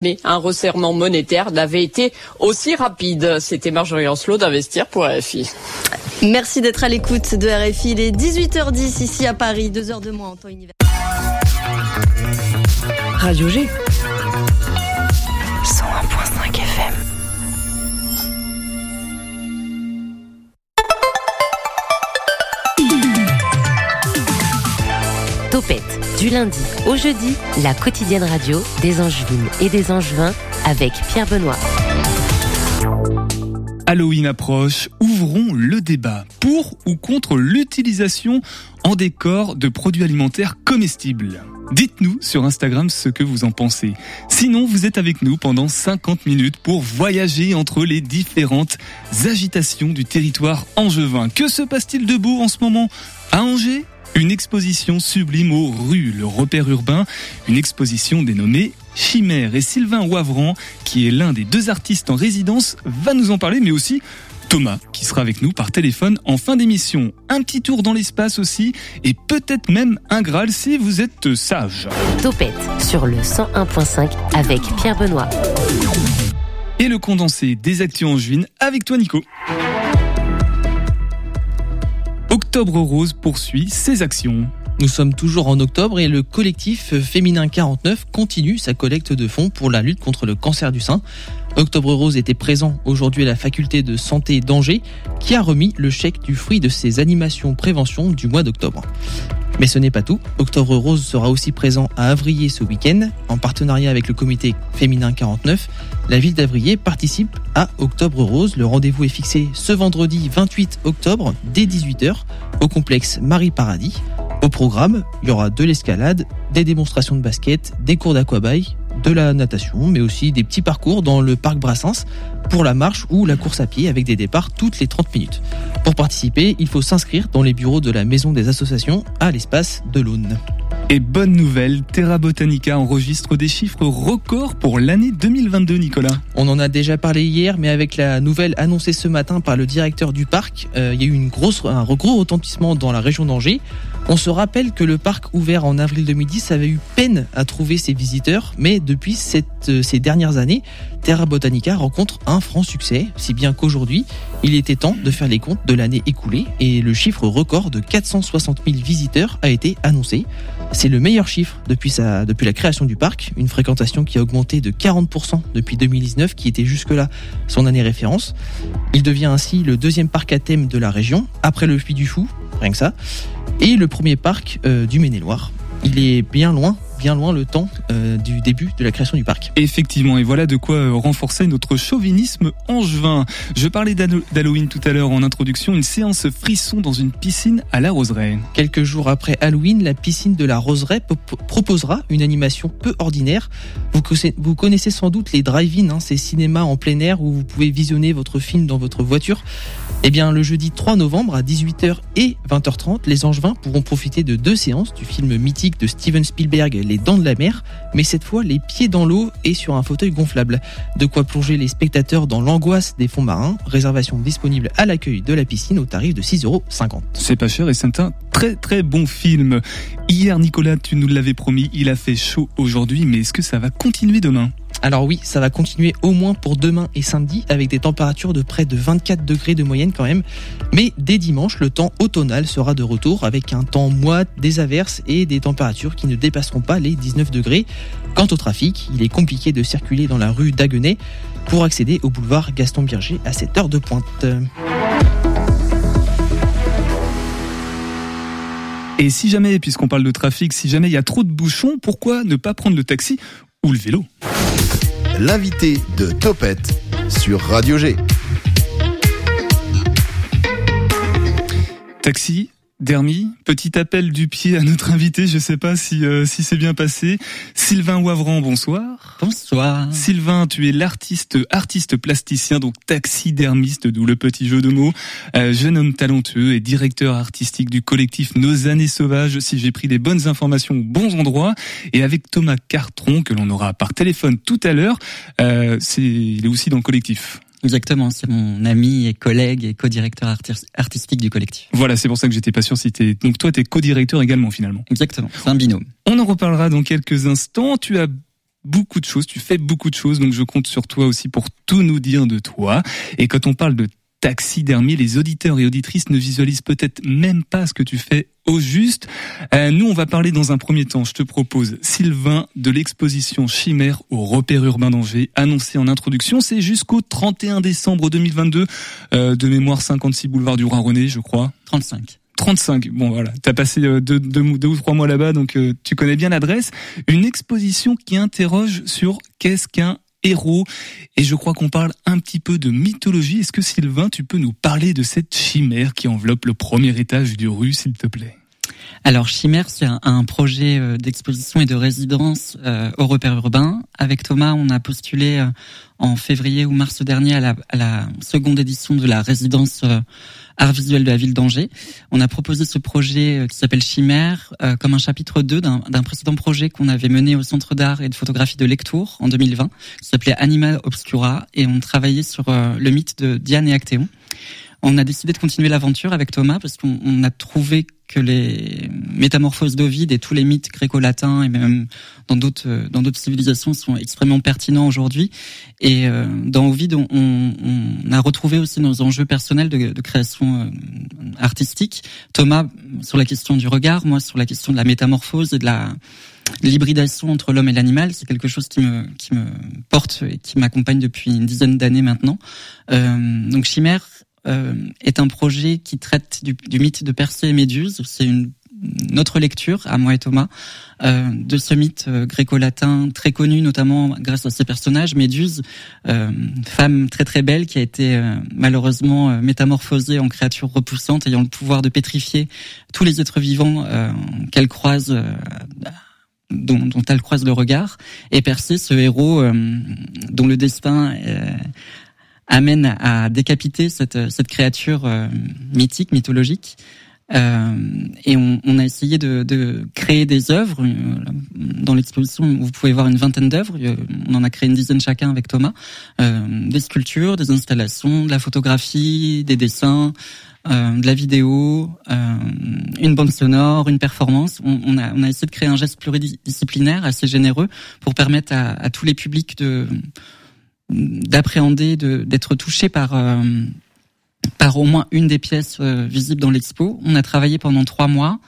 Mais un resserrement monétaire n'avait été aussi rapide. C'était Marjorie Ancelot d'Investir pour RFI. Merci d'être à l'écoute de RFI. Il est 18h10 ici à Paris, 2 heures de moins en temps universel. Radio G. du lundi au jeudi, la quotidienne radio des Angevines et des Angevins avec Pierre Benoît. Halloween approche, ouvrons le débat pour ou contre l'utilisation en décor de produits alimentaires comestibles? Dites-nous sur Instagram ce que vous en pensez. Sinon, vous êtes avec nous pendant 50 minutes pour voyager entre les différentes agitations du territoire angevin. Que se passe-t-il debout en ce moment? À Angers? Une exposition sublime aux rues, le repère urbain, une exposition dénommée Chimère. Et Sylvain Wavran, qui est l'un des deux artistes en résidence, va nous en parler, mais aussi Thomas, qui sera avec nous par téléphone en fin d'émission. Un petit tour dans l'espace aussi, et peut-être même un Graal si vous êtes sage. Topette sur le 101.5 avec Pierre Benoît. Et le condensé des actions en juin avec toi Nico. Octobre Rose poursuit ses actions. Nous sommes toujours en octobre et le collectif Féminin 49 continue sa collecte de fonds pour la lutte contre le cancer du sein. Octobre Rose était présent aujourd'hui à la faculté de santé d'Angers qui a remis le chèque du fruit de ses animations prévention du mois d'octobre. Mais ce n'est pas tout. Octobre Rose sera aussi présent à Avrier ce week-end. En partenariat avec le comité féminin 49, la ville d'Avrier participe à Octobre Rose. Le rendez-vous est fixé ce vendredi 28 octobre dès 18h au complexe Marie Paradis. Au programme, il y aura de l'escalade, des démonstrations de basket, des cours d'aquabaille, de la natation, mais aussi des petits parcours dans le parc Brassens pour la marche ou la course à pied avec des départs toutes les 30 minutes. Pour participer, il faut s'inscrire dans les bureaux de la Maison des Associations à l'espace de l'Aune. Et bonne nouvelle, Terra Botanica enregistre des chiffres records pour l'année 2022, Nicolas. On en a déjà parlé hier, mais avec la nouvelle annoncée ce matin par le directeur du parc, euh, il y a eu une grosse, un gros retentissement dans la région d'Angers. On se rappelle que le parc ouvert en avril 2010 avait eu peine à trouver ses visiteurs, mais depuis euh, ces dernières années, Terra Botanica rencontre un franc succès, si bien qu'aujourd'hui, il était temps de faire les comptes de l'année écoulée et le chiffre record de 460 000 visiteurs a été annoncé. C'est le meilleur chiffre depuis la création du parc, une fréquentation qui a augmenté de 40% depuis 2019, qui était jusque-là son année référence. Il devient ainsi le deuxième parc à thème de la région, après le Puy du Fou, rien que ça, et le premier parc euh, du Maine-et-Loire. Il est bien loin bien loin le temps euh, du début de la création du parc. Effectivement, et voilà de quoi euh, renforcer notre chauvinisme angevin. Je parlais d'Halloween tout à l'heure en introduction, une séance frisson dans une piscine à la Roseraie. Quelques jours après Halloween, la piscine de la Roseraie proposera une animation peu ordinaire. Vous connaissez sans doute les drive-in, hein, ces cinémas en plein air où vous pouvez visionner votre film dans votre voiture. Eh bien, le jeudi 3 novembre à 18h et 20h30, les Angevins pourront profiter de deux séances du film mythique de Steven Spielberg, Les Dents de la Mer, mais cette fois les pieds dans l'eau et sur un fauteuil gonflable. De quoi plonger les spectateurs dans l'angoisse des fonds marins. Réservation disponible à l'accueil de la piscine au tarif de 6,50€. C'est pas cher et c'est un très très bon film. Hier, Nicolas, tu nous l'avais promis, il a fait chaud aujourd'hui, mais est-ce que ça va continuer demain? Alors oui, ça va continuer au moins pour demain et samedi avec des températures de près de 24 degrés de moyenne quand même. Mais dès dimanche, le temps automnal sera de retour avec un temps moite, des averses et des températures qui ne dépasseront pas les 19 degrés. Quant au trafic, il est compliqué de circuler dans la rue d'Aguenay pour accéder au boulevard Gaston Birger à cette heure de pointe. Et si jamais, puisqu'on parle de trafic, si jamais il y a trop de bouchons, pourquoi ne pas prendre le taxi ou le vélo? L'invité de Topette sur Radio G. Taxi, Dermy, petit appel du pied à notre invité, je sais pas si euh, si c'est bien passé. Sylvain Wavran, bonsoir. Bonsoir. Sylvain, tu es l'artiste artiste plasticien donc taxidermiste d'où le petit jeu de mots. Euh, jeune homme talentueux et directeur artistique du collectif Nos années sauvages si j'ai pris les bonnes informations aux bons endroits et avec Thomas Cartron que l'on aura par téléphone tout à l'heure, euh, c'est il est aussi dans le collectif. Exactement, c'est mon ami et collègue et co-directeur artistique du collectif. Voilà, c'est pour ça que j'étais pas sûr si t'es... Donc toi, t'es co-directeur également finalement. Exactement, c'est un binôme. On en reparlera dans quelques instants. Tu as beaucoup de choses, tu fais beaucoup de choses, donc je compte sur toi aussi pour tout nous dire de toi. Et quand on parle de taxidermie, les auditeurs et auditrices ne visualisent peut-être même pas ce que tu fais au juste. Euh, nous, on va parler dans un premier temps, je te propose, Sylvain, de l'exposition Chimère au repère urbain d'Angers, annoncée en introduction. C'est jusqu'au 31 décembre 2022, euh, de mémoire 56 boulevard du Roi-René, je crois. 35. 35. Bon voilà, t'as passé euh, deux, deux, deux, ou trois mois là-bas, donc euh, tu connais bien l'adresse. Une exposition qui interroge sur qu'est-ce qu'un héros. Et je crois qu'on parle un petit peu de mythologie. Est-ce que Sylvain, tu peux nous parler de cette chimère qui enveloppe le premier étage du rue, s'il te plaît? Alors Chimère, c'est un, projet euh, d'exposition et de résidence euh, au repère urbain. Avec Thomas, on a postulé euh, en février ou mars dernier à la, à la seconde édition de la résidence art visuel de la ville d'Angers. On a proposé ce projet qui s'appelle Chimère comme un chapitre 2 d'un précédent projet qu'on avait mené au Centre d'art et de photographie de Lectour en 2020, qui s'appelait Anima Obscura, et on travaillait sur le mythe de Diane et Actéon. On a décidé de continuer l'aventure avec Thomas parce qu'on a trouvé que les métamorphoses d'Ovide et tous les mythes gréco-latins et même dans d'autres dans d'autres civilisations sont extrêmement pertinents aujourd'hui. Et euh, dans Ovide, on, on, a retrouvé aussi nos enjeux personnels de, de création euh, artistique. Thomas sur la question du regard, moi sur la question de la métamorphose et de la l'hybridation entre l'homme et l'animal, c'est quelque chose qui me qui me porte et qui m'accompagne depuis une dizaine d'années maintenant. Euh, donc Chimère est un projet qui traite du, mythe de Persée et Méduse. C'est une notre lecture, à moi et Thomas, euh, de ce mythe euh, gréco-latin très connu, notamment grâce à ses personnages. Méduse, euh, femme très très belle qui a été euh, malheureusement métamorphosée en créature repoussante, ayant le pouvoir de pétrifier tous les êtres vivants qu'elle croise. Dont, dont, elle croise le regard, et Persée, ce héros dont le destin amène à décapiter cette, cette créature euh, mythique, mythologique. Euh, et on, on, a essayé de, de, créer des œuvres. Euh, dans l'exposition, vous pouvez voir une vingtaine d'œuvres. On en a créé une dizaine chacun avec Thomas. Euh, des sculptures, des installations, de la photographie, des dessins, euh, de la vidéo, euh, une bande sonore, une performance. On, on, a, on, a, essayé de créer un geste pluridisciplinaire assez généreux pour permettre à, à tous les publics de d'appréhender, d'être touché par euh, par au moins une des pièces euh, visibles dans l'expo. On a travaillé pendant trois mois,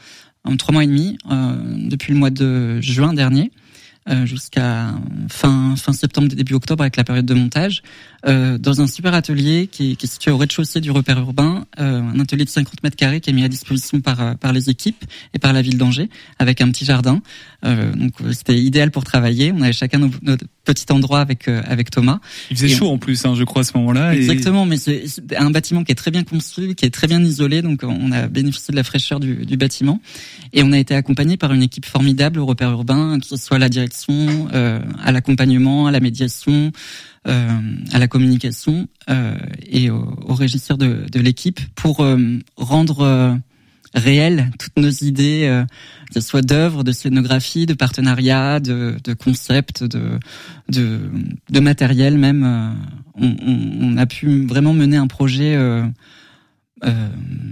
trois mois et demi, euh, depuis le mois de juin dernier. jusqu'à fin fin septembre début octobre avec la période de montage euh, dans un super atelier qui, qui est situé au rez-de-chaussée du repère urbain, euh, un atelier de 50 mètres carrés qui est mis à disposition par euh, par les équipes et par la ville d'Angers, avec un petit jardin. Euh, donc c'était idéal pour travailler. On avait chacun notre, petit endroit avec avec Thomas. Il faisait chaud en plus, hein, je crois à ce moment-là. Exactement, mais c'est un bâtiment qui est très bien construit, qui est très bien isolé, donc on a bénéficié de la fraîcheur du, du bâtiment. Et on a été accompagné par une équipe formidable au repère urbain, que ce soit à la direction, à l'accompagnement, à la médiation. Euh, à la communication euh, et au, au, régisseur de, de l'équipe pour euh, rendre réelles toutes nos idées, que ce soit d'œuvres, de scénographie, de partenariat, de, de concepts, de, de, de matériel même. On, on, on, a pu vraiment mener un projet euh,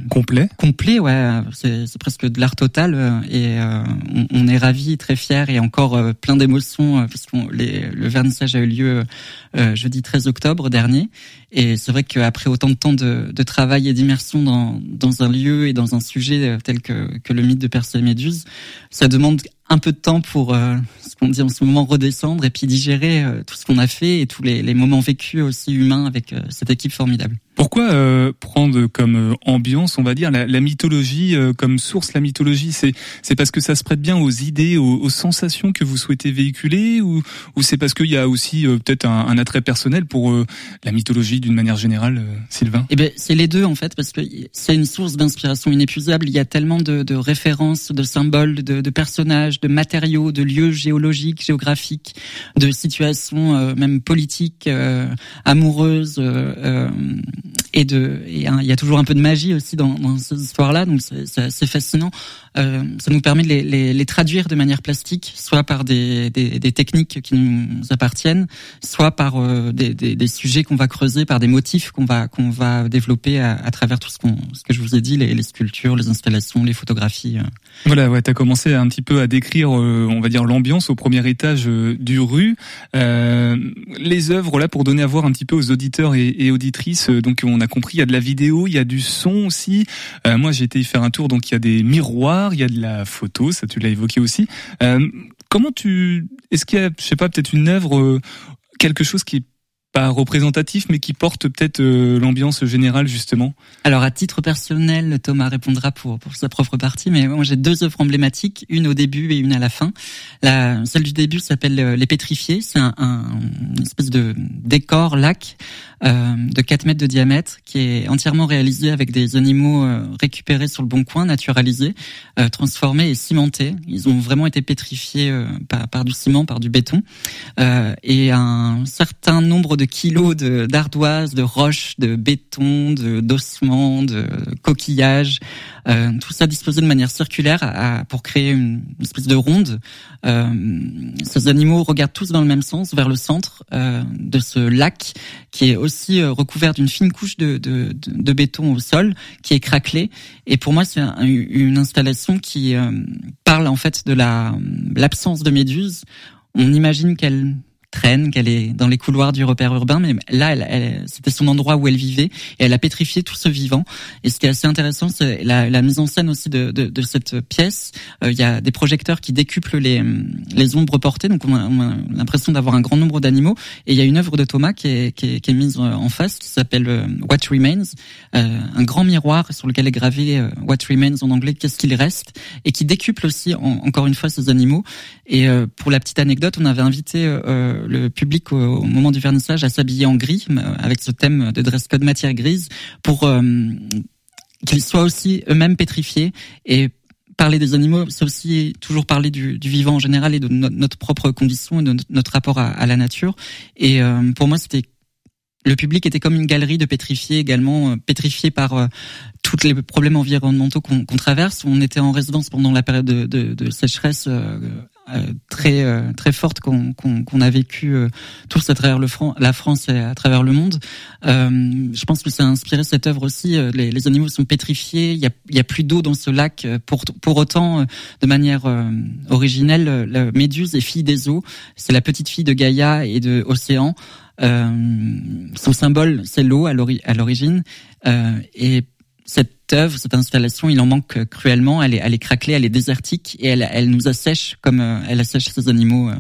complet. complet ouais. C'est presque de l'art total euh, et euh, on, on, est ravi très fier et encore euh, plein d'émotions puisque le vernissage a eu lieu jeudi 13 octobre dernier. Et c'est vrai qu'après autant de temps de, de travail et d'immersion dans, dans un lieu et dans un sujet tel que, que le mythe de Persée et Méduse ça demande un peu de temps pour ce qu'on dit en ce moment redescendre et puis digérer tout ce qu'on a fait et tous les, les moments vécus aussi humains avec cette équipe formidable. Pourquoi euh, prendre comme euh, ambiance, on va dire, la, la mythologie euh, comme source La mythologie, c'est c'est parce que ça se prête bien aux idées, aux, aux sensations que vous souhaitez véhiculer, ou, ou c'est parce qu'il y a aussi euh, peut-être un, un, attrait personnel pour la mythologie d'une manière générale, Sylvain? Eh ben, c'est les deux en fait, parce que c'est une source d'inspiration inépuisable. Il y a tellement de, de références, de symboles, de, de, personnages, de matériaux, de lieux géologiques, géographiques, de situations même politiques, amoureuses et de il y a toujours un peu de magie aussi dans, dans cette histoire là donc c'est fascinant euh, ça nous permet de les, les, les, traduire de manière plastique, soit par des, des, des techniques qui nous appartiennent, soit par euh, des, des, sujets qu'on va creuser, par des motifs qu'on va qu'on va développer à, à travers tout ce, qu'on, ce que je vous ai dit, les, les sculptures, les installations, les photographies. Voilà, ouais, t'as commencé un petit peu à décrire, on va dire l'ambiance au premier étage du rue. les œuvres là pour donner à voir un petit peu aux auditeurs et, auditrices. donc on a compris, il y a de la vidéo, il y a du son aussi. moi j'ai été y faire un tour, donc il y a des miroirs, il y a de la photo, ça tu l'as évoqué aussi. Euh, comment tu, est-ce qu'il y a, je sais pas, peut-être une œuvre, euh, quelque chose qui pas représentatif, mais qui porte peut-être euh, l'ambiance générale justement. Alors à titre personnel, Thomas répondra pour pour sa propre partie, mais moi j'ai deux œuvres emblématiques, une au début et une à la fin. La celle du début s'appelle euh, Les Pétrifiés, c'est un, un, une espèce de décor lac euh, de 4 mètres de diamètre qui est entièrement réalisé avec des animaux euh, récupérés sur le bon coin, naturalisés, transformés et cimentés. Ils ont vraiment été pétrifiés par, par du ciment, par du béton, et un certain nombre de kilos d'ardoises, de, roches, de béton, de d'ossements, de coquillages, euh, tout ça disposé de manière circulaire à, pour créer une, espèce de ronde. Euh, ces animaux regardent tous dans le même sens, vers le centre euh, de ce lac, qui est aussi euh, recouvert d'une fine couche de, de, de, béton au sol, qui est craquelé. Et pour moi, c'est une installation qui euh, parle en fait de la l'absence de méduses. On imagine qu'elle traîne, qu'elle est dans les couloirs du repère urbain, mais là, elle, c'était son endroit où elle vivait et elle a pétrifié tout ce vivant. Et ce qui est assez intéressant, c'est la, la, mise en scène aussi de, de, de cette pièce. Euh, il y a des projecteurs qui décuplent les, les ombres portées, donc on a, l'impression d'avoir un grand nombre d'animaux. Et il y a une œuvre de Thomas qui est, qui est, qui est mise en face, qui s'appelle euh, What Remains, euh, un grand miroir sur lequel est gravé euh, What Remains en anglais, qu'est-ce qu'il reste, et qui décuple aussi encore une fois ces animaux. Et pour la petite anecdote, on avait invité le public au, moment du vernissage à s'habiller en gris euh, avec ce thème de dress code matière grise pour euh, qu'ils soient aussi eux-mêmes pétrifiés et parler des animaux, c'est aussi toujours parler du, vivant en général et de notre propre condition et de notre rapport à, la nature. Et euh, pour moi, c'était le public était comme une galerie de pétrifiés également, pétrifiés par tous les problèmes environnementaux qu'on traverse. On était en résidence pendant la période de, sécheresse euh, très euh, très forte qu'on qu'on a vécu euh, tous à travers le la France et à travers le monde. je pense que ça a inspiré cette œuvre aussi. Les, les animaux sont pétrifiés. Il y a, il y a plus d'eau dans ce lac. Pour pour autant, de manière originelle, la Méduse est fille des eaux. C'est la petite fille de Gaïa et de Océan. son symbole, c'est l'eau à l'origine. et cette œuvre, cette installation, il en manque cruellement. Elle est, elle est craquelée, elle est désertique et elle, elle nous assèche comme euh, elle assèche ces animaux. Euh.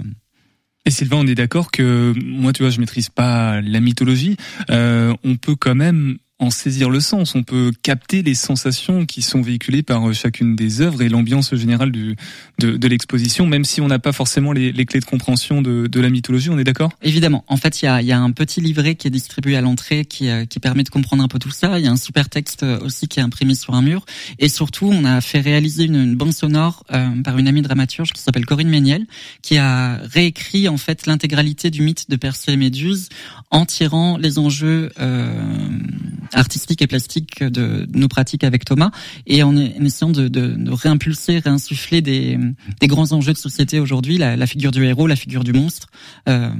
Et Sylvain, on est d'accord que moi, tu vois, je maîtrise pas la mythologie. Euh, on peut quand même en saisir le sens. On peut capter les sensations qui sont véhiculées par euh, chacune des œuvres et l'ambiance générale du, de, de l'exposition, même si on n'a pas forcément les, les, clés de compréhension de, de la mythologie. On est d'accord? Évidemment. En fait, il y a, y a, un petit livret qui est distribué à l'entrée qui, euh, qui permet de comprendre un peu tout ça. Il y a un super texte euh, aussi qui est imprimé sur un mur. Et surtout, on a fait réaliser une, une bande sonore par une amie dramaturge qui s'appelle Corinne Méniel, qui a réécrit en fait l'intégralité du mythe de Persée et Méduse en tirant les enjeux euh, artistique et plastique de, nos pratiques avec Thomas. Et en, essayant de, de, de, réimpulser, réinsuffler des, des grands enjeux de société aujourd'hui, la, la, figure du héros, la figure du monstre, euh,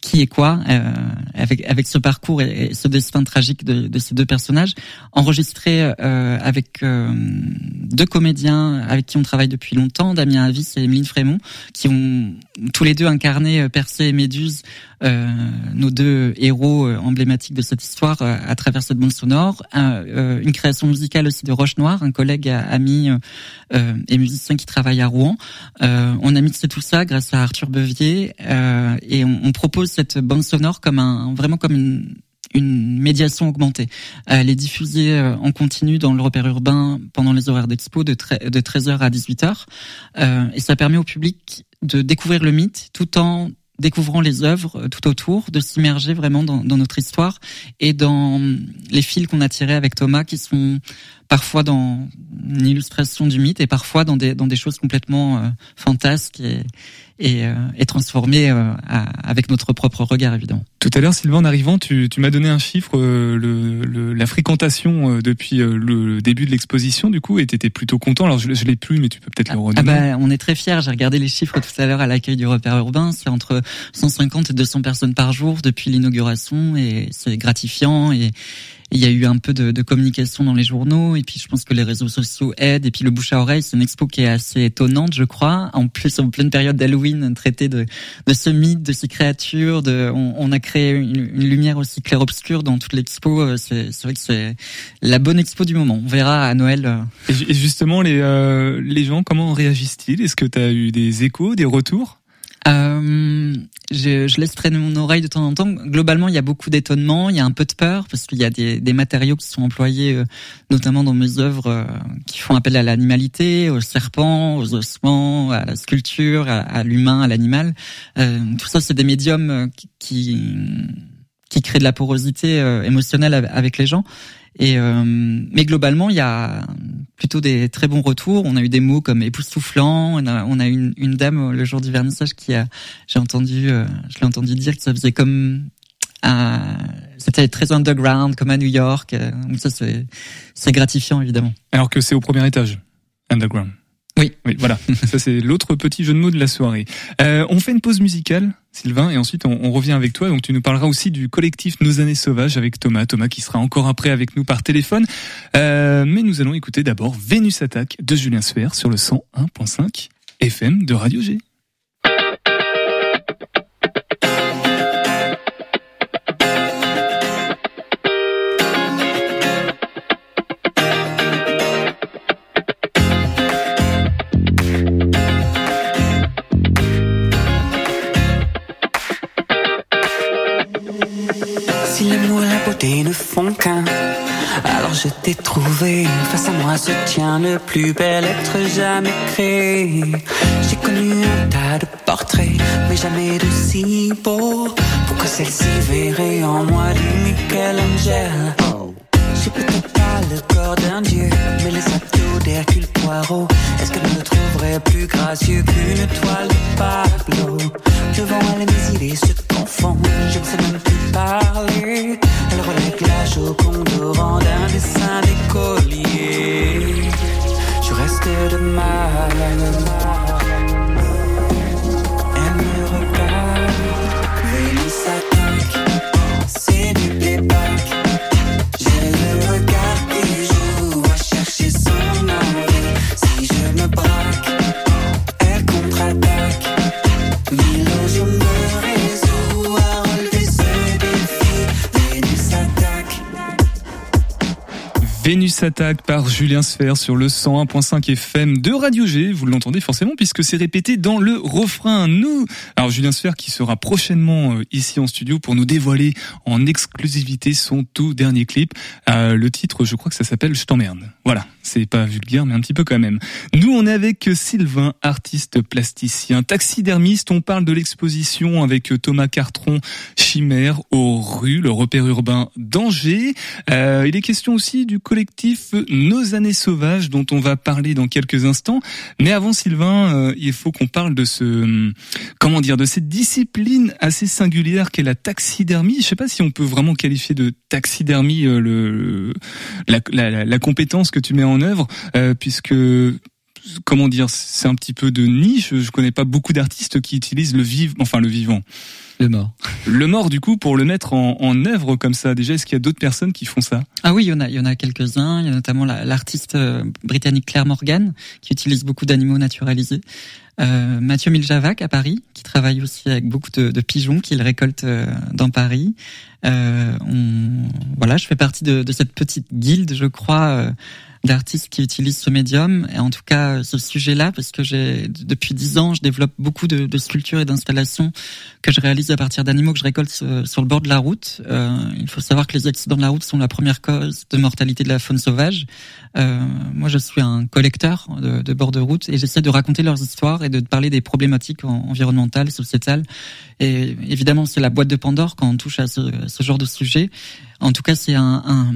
qui est quoi, euh, avec, avec ce parcours et, ce destin tragique de, ces deux personnages, enregistré euh, avec euh, deux comédiens avec qui on travaille depuis longtemps, Damien Avis et Emeline Frémont, qui ont tous les deux incarné euh, Persée et Méduse, nos deux héros emblématiques de cette histoire à travers cette bande sonore, euh, une création musicale aussi de Roche Noire, un collègue ami euh, et musicien qui travaille à Rouen. Euh, on a mixé tout ça grâce à Arthur Bevier et on, propose cette bande sonore comme un vraiment comme une une médiation augmentée. Elle est diffusée en continu dans le repère urbain pendant les horaires d'expo de, de 13h à 18h. et ça permet au public de découvrir le mythe tout en découvrant les œuvres euh, tout autour, de s'immerger vraiment dans, dans, notre histoire et dans les fils qu'on a tirés avec Thomas qui sont parfois dans une illustration du mythe et parfois dans des dans des choses complètement euh, fantasques et et, euh, et transformées euh, avec notre propre regard évidemment. Tout à l'heure, Sylvain, en arrivant, tu, tu m'as donné un chiffre, le, le, la fréquentation depuis le début de l'exposition, du coup, et tu étais plutôt content. Alors, je, je l'ai plus, mais tu peux peut-être le redonner. Ah bah, on est très fiers. J'ai regardé les chiffres tout à l'heure à l'accueil du repère urbain. C'est entre 150 et 200 personnes par jour depuis l'inauguration, et c'est gratifiant. Et, il y a eu un peu de, de, communication dans les journaux et puis je pense que les réseaux sociaux aident et puis le bouche à oreille c'est une expo qui est assez étonnante je crois. En plus en pleine période d'Halloween traité de, de ce mythe de ces créatures de on, on a créé une, une, lumière aussi clair obscure dans toute l'expo. Euh, c'est vrai que c'est la bonne expo du moment. On verra à Noël euh. et justement les euh, les gens comment réagissent-ils? Est-ce que tu as eu des échos des retours? Euh, je, je, laisse traîner mon oreille de temps en temps. Globalement, il y a beaucoup d'étonnement, il y a un peu de peur parce qu'il y a des, des, matériaux qui sont employés, euh, notamment dans mes œuvres, euh, qui font appel à l'animalité, aux serpents, aux ossements, à la sculpture, à, l'humain, à l'animal. Tout ça, c'est des médiums qui, qui créent de la porosité émotionnelle avec les gens. Et euh, mais globalement, il y a plutôt des très bons retours. On a eu des mots comme époustouflant. On a, on a une, une dame le jour du vernissage qui a, j'ai entendu, euh, je l'ai entendu dire que ça faisait comme c'était très underground, comme à New York. Euh, donc ça, c'est, c'est gratifiant évidemment. Alors que c'est au premier étage, underground. Oui. Oui, voilà. Ça, c'est l'autre petit jeu de mots de la soirée. Euh, on fait une pause musicale, Sylvain, et ensuite on, on, revient avec toi. Donc tu nous parleras aussi du collectif Nos années sauvages avec Thomas. Thomas qui sera encore après avec nous par téléphone. Euh, mais nous allons écouter d'abord Vénus Attaque de Julien Sfer sur le 101.5 FM de Radio G. Alors je t'ai trouvé, face à moi se tient le plus bel être jamais créé. J'ai connu un tas de portraits, mais jamais de si beau. Pour que celle-ci verrait en moi du Michelangelo. J'ai peut-être le corps d'un dieu, mais les abdos d'Hercule Poirot. Est-ce qu'elle me trouverait plus gracieux qu'une toile de Pablo? Devant elle, mes idées se confondent, je ne sais même plus parler. Elle relève la joconde au rang d'un dessin d'écolier. Je reste de mal. Vénus attaque par Julien Sfer sur le 101.5 FM de Radio G. Vous l'entendez forcément puisque c'est répété dans le refrain. Nous, alors Julien Sfer qui sera prochainement euh, ici en studio pour nous dévoiler en exclusivité son tout dernier clip. Euh, le titre, je crois que ça s'appelle Je t'emmerde. Voilà, c'est pas vulgaire mais un petit peu quand même. Nous, on est avec Sylvain, artiste plasticien, taxidermiste. On parle de l'exposition avec Thomas Cartron, Chimère aux rues, le repère urbain d'Angers. Euh, il est question aussi du collectif Nos années sauvages dont on va parler dans quelques instants. Mais avant Sylvain, euh, il faut qu'on parle de ce comment dire de cette discipline assez singulière qu'est la taxidermie. Je sais pas si on peut vraiment qualifier de taxidermie euh, la, compétence que tu mets en œuvre euh, puisque comment dire, c'est un petit peu de niche. Je connais pas beaucoup d'artistes qui utilisent le vivant, enfin le vivant. Le mort. Le mort, du coup, pour le mettre en, en œuvre comme ça. Déjà, est-ce qu'il y a d'autres personnes qui font ça? Ah oui, il y en a, il y en a quelques-uns. Il y a notamment l'artiste euh, britannique Claire Morgan qui utilise beaucoup d'animaux naturalisés. Euh, Mathieu Miljavac à Paris, qui travaille aussi avec beaucoup de, de pigeons qu'il récolte euh, dans Paris. Euh, on, voilà, je fais partie de, de, cette petite guilde, je crois, euh, d'artistes qui utilisent ce médium et en tout cas ce sujet-là parce que j'ai depuis dix ans je développe beaucoup de, de sculptures et d'installations que je réalise à partir d'animaux que je récolte sur le bord de la route. Euh, il faut savoir que les accidents de la route sont la première cause de mortalité de la faune sauvage. Euh, moi je suis un collecteur de, de bord de route et j'essaie de raconter leurs histoires et de parler des problématiques environnementales, sociétales. Et évidemment c'est la boîte de Pandore quand on touche à ce, ce genre de sujet. En tout cas c'est un, un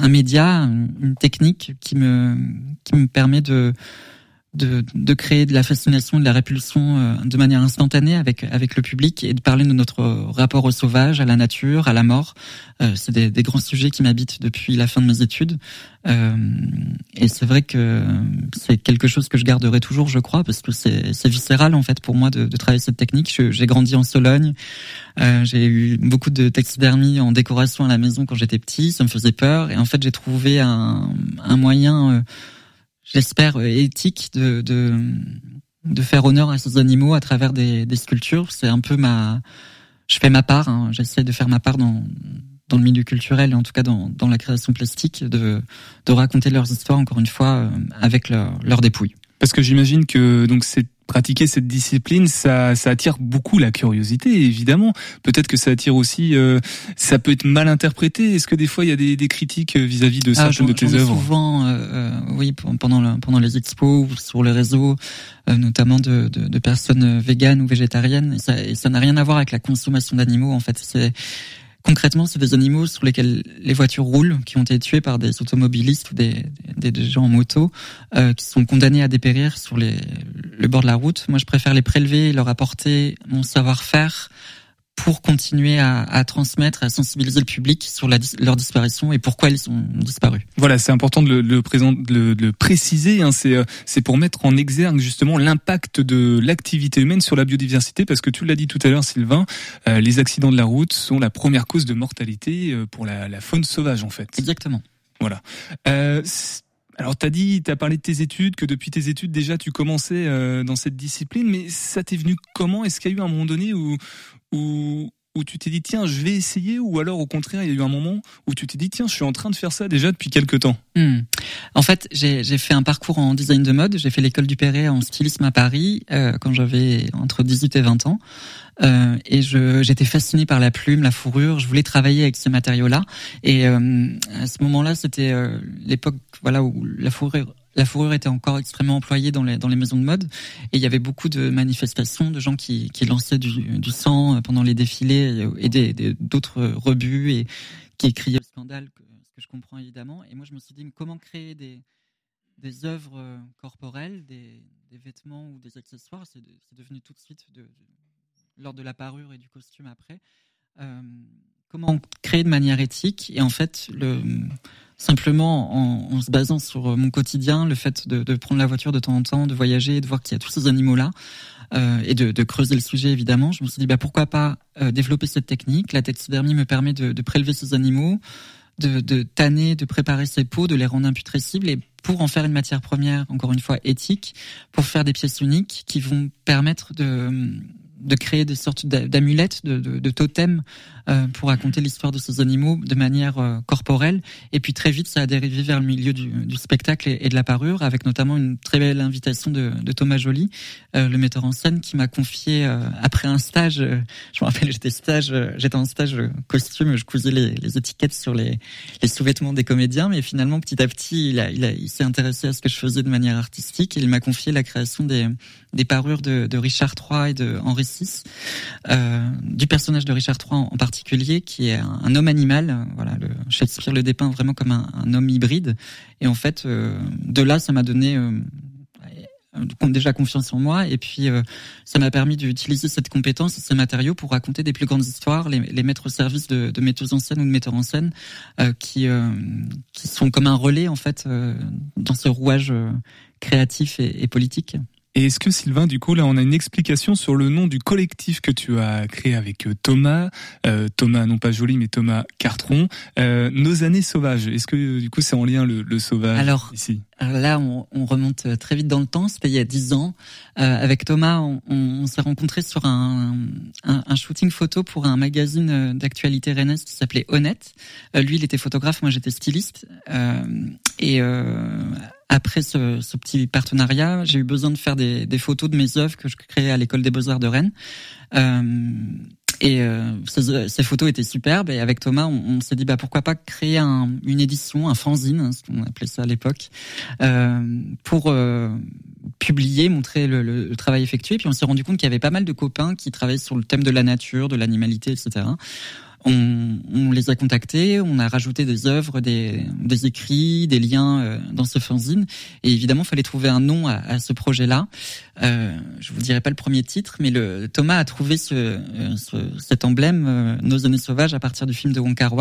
un média, une technique qui me qui me permet de de, de créer de la fascination, de la répulsion euh, de manière instantanée avec avec le public et de parler de notre rapport au sauvage, à la nature, à la mort. Euh, c'est des, des, grands sujets qui m'habitent depuis la fin de mes études. Euh, et c'est vrai que c'est quelque chose que je garderai toujours, je crois, parce que c'est viscéral en fait pour moi de, de travailler cette technique. J'ai grandi en Sologne, euh, j'ai eu beaucoup de taxidermie en décoration à la maison quand j'étais petit, ça me faisait peur. Et en fait, j'ai trouvé un, un moyen euh, j'espère, euh, éthique de, de, de faire honneur à ces animaux à travers des, sculptures. C'est un peu ma, je fais ma part. Hein. J'essaie de faire ma part dans dans le milieu culturel et en tout cas dans, dans la création plastique, de, de raconter leurs histoires encore une fois euh, avec leur, leur dépouille. Parce que j'imagine que donc c'est pratiquer cette discipline, ça, ça attire beaucoup la curiosité, évidemment. Peut-être que ça attire aussi, euh, ça peut être mal interprété. Est-ce que des fois il y a des, des critiques vis-à-vis de ah, certaines de tes œuvres Souvent, euh, euh, oui, pendant le, pendant les expos ou sur les réseaux, euh, notamment de, de, de, personnes véganes ou végétariennes. Et ça n'a rien à voir avec la consommation d'animaux. En fait, c'est Concrètement, c'est des animaux sur lesquels les voitures roulent, qui ont été tués par des automobilistes ou des, gens en moto, euh, qui sont condamnés à dépérir sur le bord de la route. Moi, je préfère les prélever leur apporter mon savoir-faire pour continuer à, à, transmettre, à sensibiliser le public sur la, leur disparition et pourquoi ils sont disparus. Voilà, c'est important de le, le, présent, de le, de le préciser. Hein, c'est, euh, c'est pour mettre en exergue justement l'impact de l'activité humaine sur la biodiversité, parce que tu l'as dit tout à l'heure, Sylvain, euh, les accidents de la route sont la première cause de mortalité euh, pour la, la faune sauvage, en fait. Exactement. Voilà. Euh, alors t'as dit, t'as parlé de tes études, que depuis tes études déjà tu commençais euh, dans cette discipline, mais ça t'est venu comment? Est-ce qu'il y a eu un moment donné où, où, où tu t'es dit tiens je vais essayer ou alors au contraire il y a eu un moment où tu t'es dit tiens je suis en train de faire ça déjà depuis quelques temps hmm. En fait j'ai fait un parcours en design de mode, j'ai fait l'école du Perret en stylisme à Paris euh, quand j'avais entre 18 et 20 ans. Euh, et j'étais fasciné par la plume, la fourrure. Je voulais travailler avec ces matériaux-là. Et euh, à ce moment-là, c'était euh, l'époque, voilà, où la fourrure la fourrure était encore extrêmement employée dans les, dans les maisons de mode. Et il y avait beaucoup de manifestations de gens qui, qui lançaient du, du sang pendant les défilés et d'autres rebuts et qui criaient le scandale, ce que je comprends évidemment. Et moi, je me suis dit, comment créer des, des œuvres corporelles, des, des vêtements ou des accessoires? C'est devenu tout de suite, lors de la parure et du costume après, euh, comment créer de manière éthique et en fait le simplement en, se basant sur mon quotidien, le fait de, de, prendre la voiture de temps en temps, de voyager, de voir qu'il y a tous ces animaux-là, euh, et de, de, creuser le sujet évidemment, je me suis dit bah pourquoi pas euh, développer cette technique? La taxidermie me permet de, de prélever ces animaux, de, de, tanner, de préparer ces peaux, de les rendre imputrescibles et pour en faire une matière première, encore une fois éthique, pour faire des pièces uniques qui vont permettre de de créer des sortes d'amulettes, de, de, totems euh, pour raconter l'histoire de ces animaux de manière euh, corporelle. Et puis très vite, ça a dérivé vers le milieu du, spectacle et, de la parure, avec notamment une très belle invitation de, Thomas Joly, euh, le metteur en scène, qui m'a confié après un stage. je me rappelle, j'étais stage, j'étais en stage costume, je cousais les, les étiquettes sur les, les sous-vêtements des comédiens, mais finalement, petit à petit, il, a, il, a, il s'est intéressé à ce que je faisais de manière artistique et il m'a confié la création des, des parures de, de Richard III et de Henri VI, euh, du personnage de Richard III en particulier, qui est un, homme animal. Voilà, le Shakespeare le dépeint vraiment comme un, un homme hybride. Et en fait, euh, de là, ça m'a donné euh, déjà confiance en moi et puis euh, ça m'a permis d'utiliser cette compétence ces matériaux pour raconter des plus grandes histoires, les, les mettre au service de, de metteuses en scène ou de metteurs en scène euh, qui euh, qui sont comme un relais en fait dans ce rouage créatif et, et politique. Et est-ce que Sylvain, du coup, là, on a une explication sur le nom du collectif que tu as créé avec euh, Thomas, euh, Thomas non pas joli, mais Thomas Cartron, euh, Nos années sauvages. Est-ce que du coup, c'est en lien le, le sauvage alors, ici? alors là, on, on, remonte très vite dans le temps. C'était il y a dix ans. Euh, avec Thomas, on, on s'est rencontrés sur un, un, un, shooting photo pour un magazine d'actualité rennaise qui s'appelait Honnête. Euh, lui, il était photographe, moi j'étais styliste. Euh, et après ce, petit partenariat, j'ai eu besoin de faire des, photos de mes œuvres que je créais à l'école des beaux-arts de Rennes. Euh, et euh, ces, photos étaient superbes. Et avec Thomas, on, s'est dit bah pourquoi pas créer un, une édition, un fanzine, hein, ce qu'on appelait ça à l'époque, euh, pour publier, montrer le, le, le, travail effectué. Puis on s'est rendu compte qu'il y avait pas mal de copains qui travaillaient sur le thème de la nature, de l'animalité, etc on, les a contactés, on a rajouté des œuvres, des, des écrits, des liens euh, dans ce fanzine. Et évidemment, fallait trouver un nom à, à ce projet-là. Euh, je vous dirai pas le premier titre, mais le, Thomas a trouvé ce, euh, ce cet emblème euh, Nos années sauvages à partir du film de Wong Kar.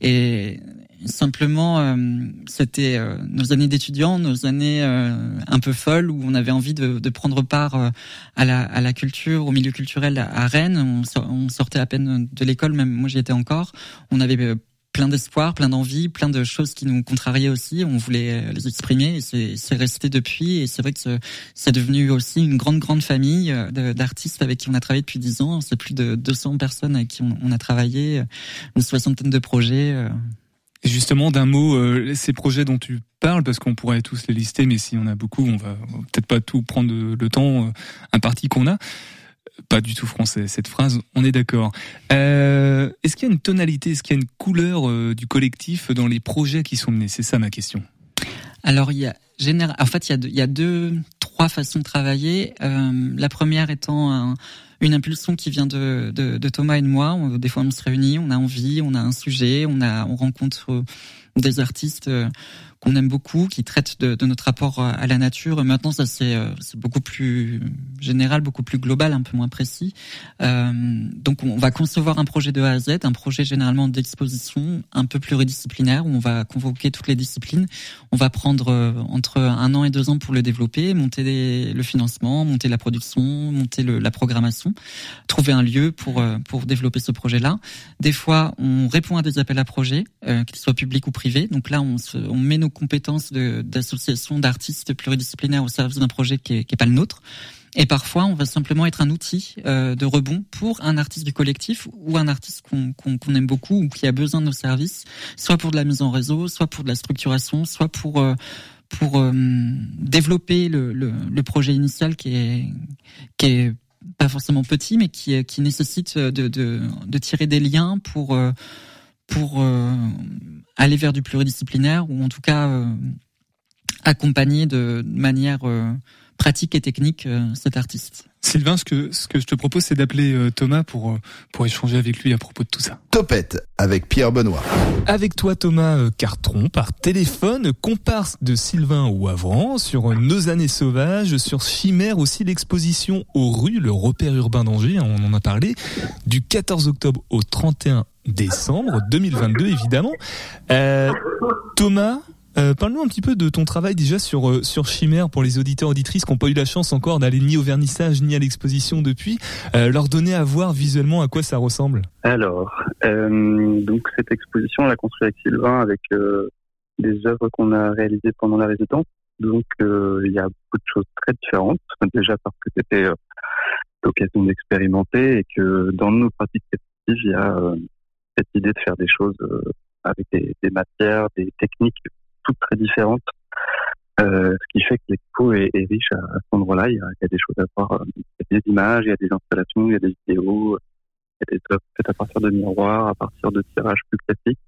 Et simplement, c'était nos années d'étudiants, nos années un peu folles où on avait envie de, de prendre part à la, à la culture, au milieu culturel à Rennes. On, sortait à peine de l'école, même moi j'y étais encore. On avait euh, plein d'espoir, plein d'envie, plein de choses qui nous contrariaient aussi. On voulait euh, les exprimer et c'est resté depuis. Et c'est vrai que c'est devenu aussi une grande, grande famille euh, d'artistes avec qui on a travaillé depuis dix ans. C'est plus de 200 personnes avec qui on, a travaillé, une soixantaine de projets. Justement, d'un mot, ces projets dont tu parles, parce qu'on pourrait tous les lister, mais si on a beaucoup, on va peut-être pas tout prendre le temps imparti qu'on a pas du tout français cette phrase, on est d'accord. Euh, est-ce qu'il y a une tonalité, est-ce qu'il y a une couleur euh, du collectif dans les projets qui sont menés? C'est ça ma question. Alors il y a en fait il y a deux, il y a deux trois façons de travailler. Euh, la première étant une impulsion qui vient de, de, Thomas et de moi. des fois on se réunit, on a envie, on a un sujet, on a on rencontre des artistes qu'on aime beaucoup, qui traite de, de, notre rapport à la nature. Maintenant, ça c'est euh, beaucoup plus général, beaucoup plus global, un peu moins précis. Euh, donc, on va concevoir un projet de A à Z, un projet généralement d'exposition, un peu pluridisciplinaire, où on va convoquer toutes les disciplines. On va prendre euh, entre un an et deux ans pour le développer, monter le financement, monter la production, monter le, la programmation, trouver un lieu pour euh, pour développer ce projet-là. Des fois, on répond à des appels à projets, qu'ils soient publics ou privés. Donc là, on, se, on met nos compétences d'association d'artistes pluridisciplinaires au service d'un projet qui est, pas le nôtre. Et parfois, on va simplement être un outil euh, de rebond pour un artiste du collectif ou un artiste qu'on aime beaucoup ou qui a besoin de nos services, soit pour de la mise en réseau, soit pour de la structuration, soit pour euh, pour euh, développer le, projet initial qui est pas forcément petit, mais qui nécessite de tirer des liens pour pour aller vers du pluridisciplinaire ou en tout cas euh, accompagner de manière euh, pratique et technique euh, cet artiste. Sylvain, ce que, ce que je te propose, c'est d'appeler Thomas pour, pour échanger avec lui à propos de tout ça. Topette avec Pierre Benoît. Avec toi, Thomas Cartron, par téléphone, comparse de Sylvain Ouavran sur Nos années sauvages, sur Chimère aussi l'exposition aux rues, le repère urbain d'Angers, on en a parlé, du 14 octobre au 31 décembre 2022 évidemment. Euh, Thomas, euh, parle-nous un petit peu de ton travail déjà sur euh, sur Chimère pour les auditeurs auditrices qui n'ont pas eu la chance encore d'aller ni au vernissage ni à l'exposition depuis, euh, leur donner à voir visuellement à quoi ça ressemble. Alors, donc cette exposition, on l'a construite avec Sylvain avec des œuvres qu'on a réalisées pendant la résidence. Donc il y a beaucoup de choses très différentes. Déjà parce que c'était l'occasion d'expérimenter et que dans nos pratiques il y a cette idée de faire des choses euh, avec des, matières, des techniques toutes très différentes. Euh, ce qui fait que l'expo est, est, riche à, à cet endroit-là. Il, y a des choses à voir, il y a des images, il y a des installations, il y a des vidéos, il y a des œuvres faites à partir de miroirs, à partir de tirages plus classiques.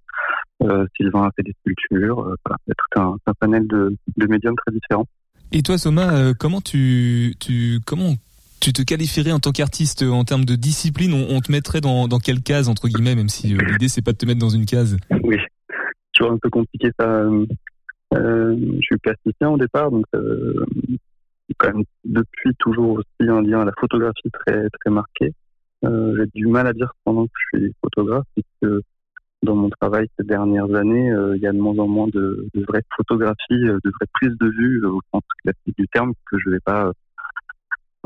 Euh, Sylvain a fait des sculptures. Euh, voilà, il y a tout un, panel de, médiums très différents. Et toi, Soma, euh, comment tu, tu, comment tu te qualifierais en tant qu'artiste en termes de discipline on, te mettrait dans, dans, quelle case entre guillemets même si euh, l'idée c'est pas de te mettre dans une case? Oui. Toujours un peu compliqué ça euh, je suis plasticien au départ donc euh, quand même depuis toujours aussi un lien à la photographie très très marqué. Euh, j'ai du mal à dire pendant que je suis photographe puisque dans mon travail ces dernières années euh, il y a de moins en moins de, de vraies photographies de vraies prises de vue au sens classique du terme que je vais pas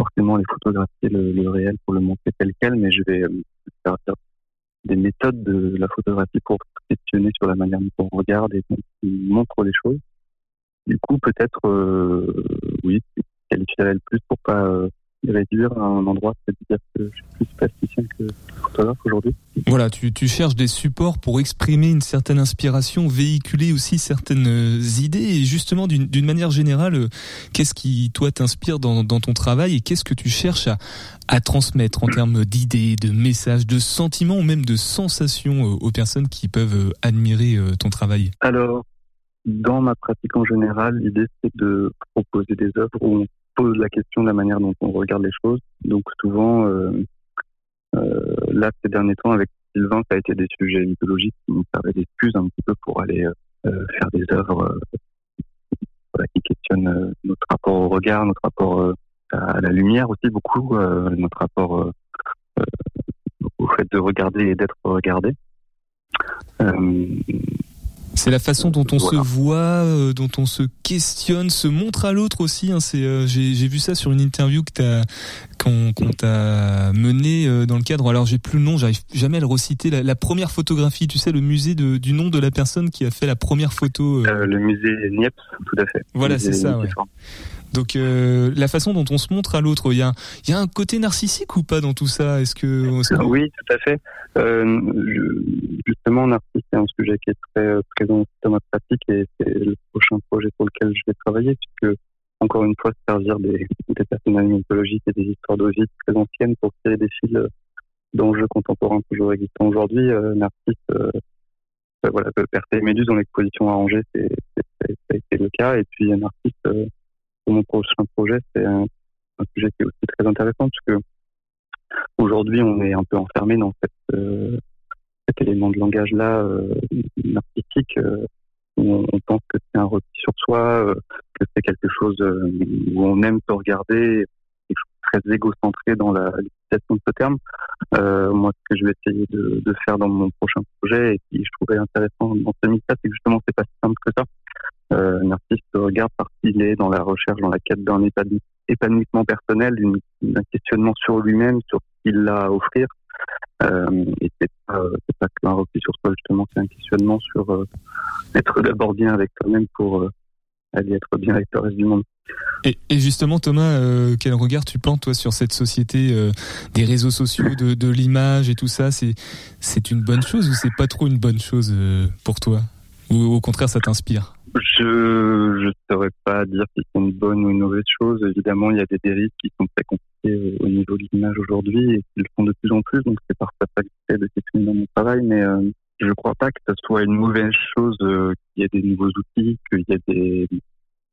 forcément les photographier le, réel pour le montrer tel quel, mais je vais euh, faire des méthodes de la photographie pour questionner sur la manière dont on regarde et qui montre les choses. Du coup, peut-être, euh, oui, qualifierais le plus pour pas euh, réduire à un endroit, que je suis plus plasticien que photographe aujourd'hui. Voilà, tu, tu, cherches des supports pour exprimer une certaine inspiration, véhiculer aussi certaines euh, idées et justement d'une manière générale, euh, qu'est-ce qui toi t'inspire dans, dans, ton travail et qu'est-ce que tu cherches à, à transmettre en termes d'idées, de messages, de sentiments ou même de sensations euh, aux personnes qui peuvent admirer ton travail? Alors, dans ma pratique en général, l'idée c'est de proposer des œuvres où on pose la question de la manière dont on regarde les choses. Donc souvent, euh, euh, là, ces derniers temps, avec Sylvain, ça a été des sujets mythologiques qui nous servaient d'excuses un petit peu pour aller faire des œuvres qui questionnent notre rapport au regard, notre rapport à la lumière aussi beaucoup, notre rapport au fait de regarder et d'être regardé. C'est la façon dont on se voit, euh, dont on se questionne, se montre à l'autre aussi. Hein, c'est, euh, j'ai, j'ai vu ça sur une interview que t'as, qu'on, qu'on t'a menée euh, dans le cadre. Alors j'ai plus le nom, j'arrive jamais à le reciter. La, la, première photographie, tu sais, le musée de, du nom de la personne qui a fait la première photo. le musée Niepce, tout à fait. Voilà, c'est ça. Ouais. Donc euh, la façon dont on se montre à l'autre, il y a, y a un côté narcissique ou pas dans tout ça? Est-ce que, oui, tout à fait. Euh, justement, narcissique c'est un sujet qui est très euh, présent dans ma pratique et c'est le prochain projet sur lequel je vais travailler, puisque encore une fois, servir des, des personnages mythologiques et des histoires de très anciennes pour tirer des fils d'enjeux contemporains toujours existants aujourd'hui. Euh, Narcisse, euh, voilà, Perthé et Méduse dans l'exposition à Angers, c'est, ça a été le cas. Et puis Narcisse, euh, pour mon prochain projet, c'est un, sujet qui est aussi très intéressant puisque aujourd'hui on est un peu enfermé dans euh, cet élément de langage là euh, narcissique euh, où on, pense que c'est un repli sur soi, euh, que c'est quelque chose où on aime se regarder, quelque chose très égocentré dans la l'utilisation de ce terme. moi, ce que je vais essayer de, de, faire dans mon prochain projet et qui je trouvais intéressant dans ce mystère, c'est que justement c'est pas si simple que ça euh, un artiste regarde parce qu'il est dans la recherche, dans la quête d'un épanouissement personnel, d'un questionnement sur lui-même, sur ce qu'il a à offrir. Euh, et c'est pas, pas un repli sur soi, justement, c'est un questionnement sur euh, être d'abord bien avec soi-même pour aller être bien avec le reste du monde. Et, justement, Thomas, quel regard tu plantes toi sur cette société des réseaux sociaux, de, l'image et tout ça? C'est une bonne chose ou c'est pas trop une bonne chose pour toi? Ou au contraire, ça t'inspire je ne saurais pas dire si c'est une bonne ou une mauvaise chose. Évidemment, il y a des dérives qui sont très compliquées au niveau de l'image aujourd'hui et qui le font de plus en plus. Donc, c'est parfois pas de questionner dans mon travail, mais euh, je ne crois pas que ce soit une mauvaise chose euh, qu'il y ait des nouveaux outils, qu'il y ait des,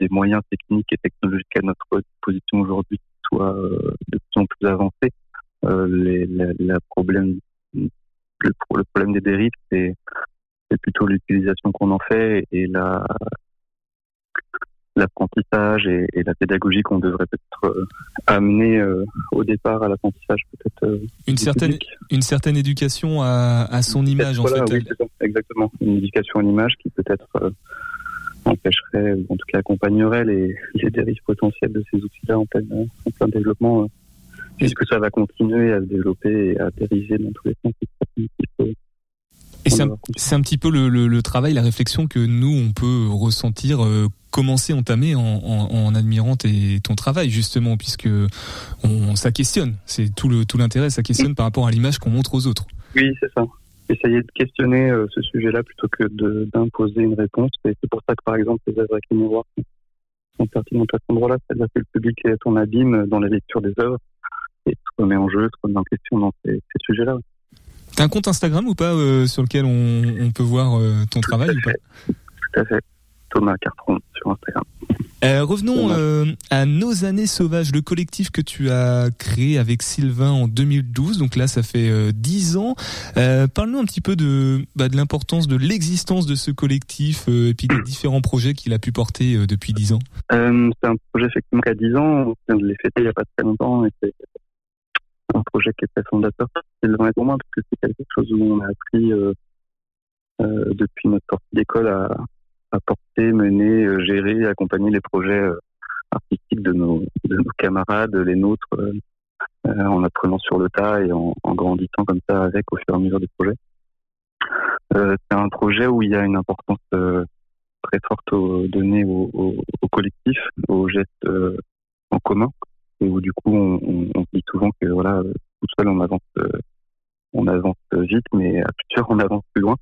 moyens techniques et technologiques à notre disposition aujourd'hui qui soient euh, de plus en plus avancés. Euh, le problème des dérives, c'est c'est plutôt l'utilisation qu'on en fait et la l'apprentissage et, et, la pédagogie qu'on devrait peut-être euh, amener euh, au départ à l'apprentissage peut-être euh, une certaine public. une certaine éducation à, à son image en fait. oui, ça, exactement. Une éducation à l'image qui peut-être empêcherait ou en tout cas accompagnerait les, les dérives potentielles de ces outils-là en plein, en plein développement puisque ça va continuer à se développer et à dériver dans tous les sens et c'est un, un, petit peu le, le, le, travail, la réflexion que nous, on peut ressentir, euh, commencer, entamer en, en, en admirant tes, ton travail, justement, puisque on, ça questionne. C'est tout l'intérêt, tout ça questionne par rapport à l'image qu'on montre aux autres. Oui, c'est ça. Essayer de questionner euh, ce sujet-là plutôt que d'imposer une réponse. Et c'est pour ça que, par exemple, les œuvres avec les miroirs sont pertinentes à cet endroit-là. C'est-à-dire que le public est ton abîme dans la lecture des œuvres et se remet en jeu, se remet en question dans ces, ces sujets-là. T'as un compte Instagram ou pas euh, sur lequel on, on, peut voir euh, ton Tout travail ou pas Tout à fait. Thomas Cartron sur Instagram. Euh, revenons euh, à Nos années sauvages, le collectif que tu as créé avec Sylvain en 2012. Donc là, ça fait euh, 10 ans. Parle-nous un petit peu de, bah, de l'importance de l'existence de ce collectif et puis des différents projets qu'il a pu porter depuis 10 ans. c'est un projet effectivement qui a 10 ans. On vient de les fêter il n'y a pas très longtemps. Et c'est un projet qui est très fondateur Sylvain et pour moi parce que c'est quelque chose où on a appris depuis notre sortie d'école à apporter, mener, euh, gérer, accompagner les projets euh, artistiques de nos, de nos camarades, les nôtres, euh, en apprenant sur le tas et en, en, grandissant comme ça avec au fur et à mesure des projets. c'est un projet où il y a une importance très forte donnée au, au, au, collectif, aux gestes en commun, et où du coup on, dit souvent que voilà, tout seul on avance, on avance vite, mais à plusieurs on avance plus loin,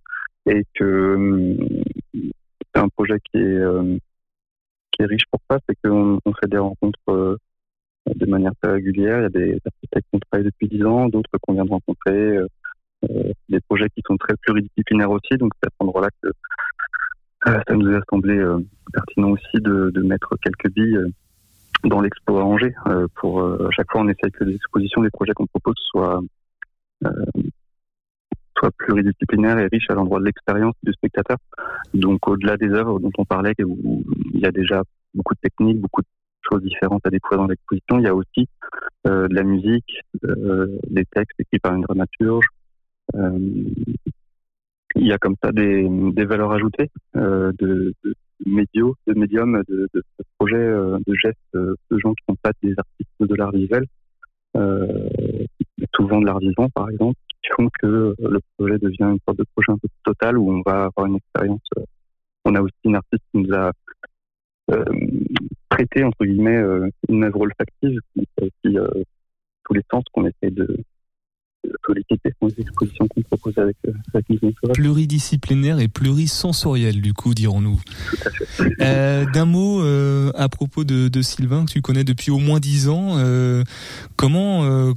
et que c'est un projet qui est, euh, riche pour ça, c'est qu'on on fait des rencontres euh, de manière très régulière. Il y a des architectes qu'on travaille depuis 10 ans, d'autres qu'on vient de rencontrer, euh, des projets qui sont très pluridisciplinaires aussi. Donc c'est à cet endroit-là que ça nous a semblé pertinent aussi de, mettre quelques billes dans l'expo à Angers. pour à chaque fois, on essaye que les expositions, les projets qu'on propose soient soit pluridisciplinaire et riche à l'endroit de l'expérience du spectateur. Donc au-delà des œuvres dont on parlait, où il y a déjà beaucoup de techniques, beaucoup de choses différentes à découvrir dans l'exposition, il y a aussi de la musique, des textes écrits par une dramaturge. il y a comme ça des, des valeurs ajoutées de, de de médiums, de, de, projets, euh, de gestes euh, de gens qui sont pas des artistes de l'art visuel, euh, souvent de l'art vivant par exemple, qui font que le projet devient une sorte de projet un peu total où on va avoir une expérience. on a aussi une artiste qui nous a prêté entre guillemets une œuvre olfactive, qui aussi tous les sens qu'on essaie de, solliciter expositions qu'on propose avec, euh, avec Maison Sauvage. Pluridisciplinaire et plurisensoriel, du coup, dirons-nous. Tout à fait. Euh, D'un mot euh, à propos de, de, Sylvain, que tu connais depuis au moins dix ans, euh, comment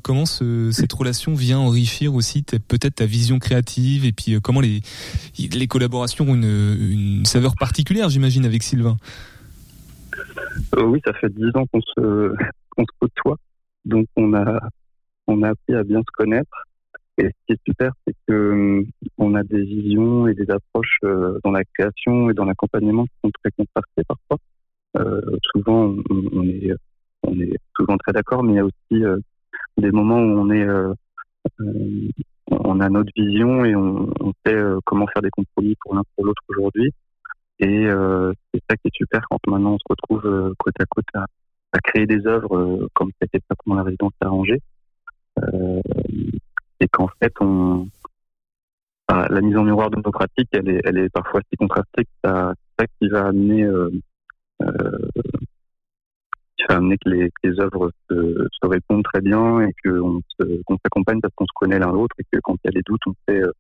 comment ce, cette relation vient enrichir aussi peut-être ta vision créative et puis comment les les collaborations ont une, une saveur particulière, j'imagine, avec Sylvain? oui, ça fait dix ans qu'on se qu'on se côtoie, donc on a on a appris à bien se connaître. Et ce qui est super, c'est que euh, on a des visions et des approches euh, dans la création et dans l'accompagnement qui sont très contrastées parfois. Euh, souvent, on, est, on est souvent très d'accord, mais il y a aussi des moments où on est, on a notre vision et on, sait comment faire des compromis pour l'un pour l'autre aujourd'hui. Et c'est ça qui est super quand maintenant on se retrouve côte à côte à, à créer des œuvres comme c'était pas comment la résidence arrangée. Euh, et qu'en fait, la mise en miroir de nos pratiques, elle est, parfois si contrastée que c'est ça qui va amener, euh, euh, que les, que œuvres se, répondent très bien et qu'on s'accompagne parce qu'on se connaît l'un l'autre et que quand il y a des doutes, on sait euh,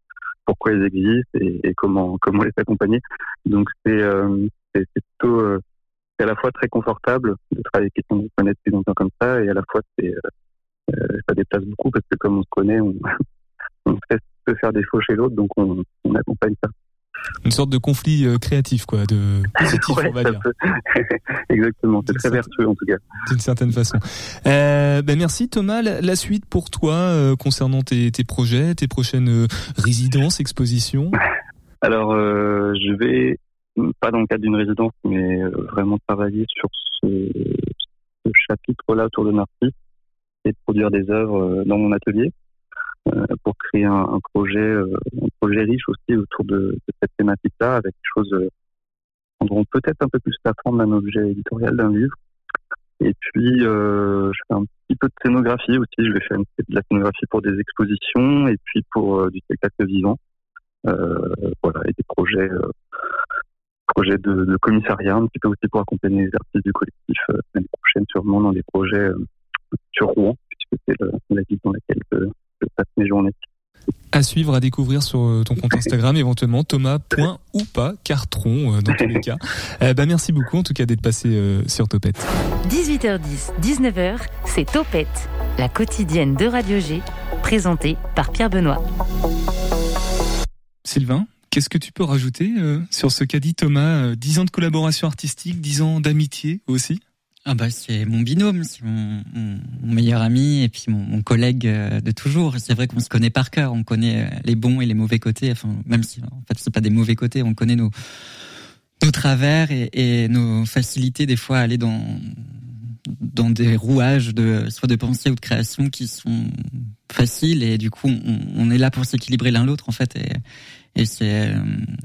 pourquoi ils existent et, comment les accompagner. Donc c'est euh, plutôt euh, à la fois très confortable de travailler avec quelqu'un qu'on connaît depuis longtemps comme ça et à la fois c'est euh, ça déplace beaucoup parce que comme on se connaît, on, on peut faire des faux chez l'autre, donc on, on, accompagne ça. Une sorte de conflit euh, créatif, quoi, de positif, ouais, on va dire. Exactement, c'est très vertueux en tout cas. D'une certaine façon. Euh, ben merci Thomas. La, suite pour toi euh, concernant tes, tes, projets, tes prochaines euh, résidences, expositions? Alors, je vais pas dans le cadre d'une résidence, mais vraiment travailler sur ce, ce chapitre-là autour de Narcisse et de produire des œuvres euh, dans mon atelier euh, pour créer un, projet, euh, un projet riche aussi autour de, cette thématique-là, avec des choses qui prendront peut-être un peu plus la forme d'un objet éditorial, d'un livre. Et puis, je fais un petit peu de scénographie aussi. Je vais faire de la scénographie pour des expositions et puis pour du spectacle vivant. Voilà, et des projets, projets de, de, commissariat, un petit peu aussi pour accompagner les artistes du collectif l'année prochaine, sûrement dans des projets sur Rouen, puisque c'est la ville dans laquelle je, je, passe mes journées. À suivre, à découvrir sur euh, ton compte Instagram éventuellement, Thomas. ou pas, Cartron euh, dans tous les cas. Euh, bah, merci beaucoup en tout cas d'être passé euh, sur Topette. 18h10, 19h, c'est Topette, la quotidienne de Radio G, présentée par Pierre Benoît. Sylvain, qu'est-ce que tu peux rajouter euh, sur ce qu'a dit Thomas 10 ans de collaboration artistique, 10 ans d'amitié aussi? Ah bah c'est mon binôme, c'est mon, meilleur ami et puis mon, collègue de toujours. C'est vrai qu'on se connaît par cœur, on connaît les bons et les mauvais côtés. Enfin, même si en fait c'est pas des mauvais côtés, on connaît nos nos travers et, nos facilités des fois à aller dans dans des rouages de soit de pensée ou de création qui sont faciles et du coup on, est là pour s'équilibrer l'un l'autre en fait et, et c'est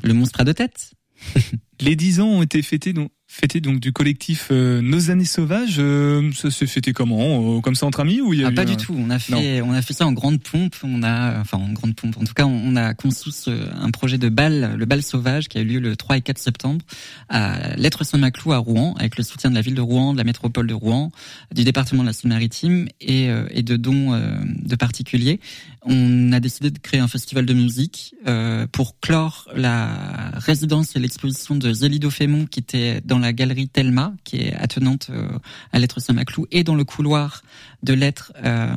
le monstre à deux têtes. Les dix ans ont été fêtés donc fêté donc du collectif euh, Nos années sauvages. Euh, ça s'est fêté comment euh, Comme ça entre amis ou il y a ah, eu Pas du tout. On a fait non. on a fait ça en grande pompe. On a enfin en grande pompe. En tout cas, on, on a conçu ce, un projet de bal, le bal sauvage, qui a eu lieu le 3 et 4 septembre à l'être Saint-Maclou à Rouen, avec le soutien de la ville de Rouen, de la métropole de Rouen, du département de la Seine-Maritime et, euh, et de dons euh, de particuliers. On a décidé de créer un festival de musique euh, pour clore la résidence et l'exposition de Zélido Fémon qui était dans la galerie Telma, qui est attenante euh, à l'être Saint-Maclou, et dans le couloir de l'être, euh,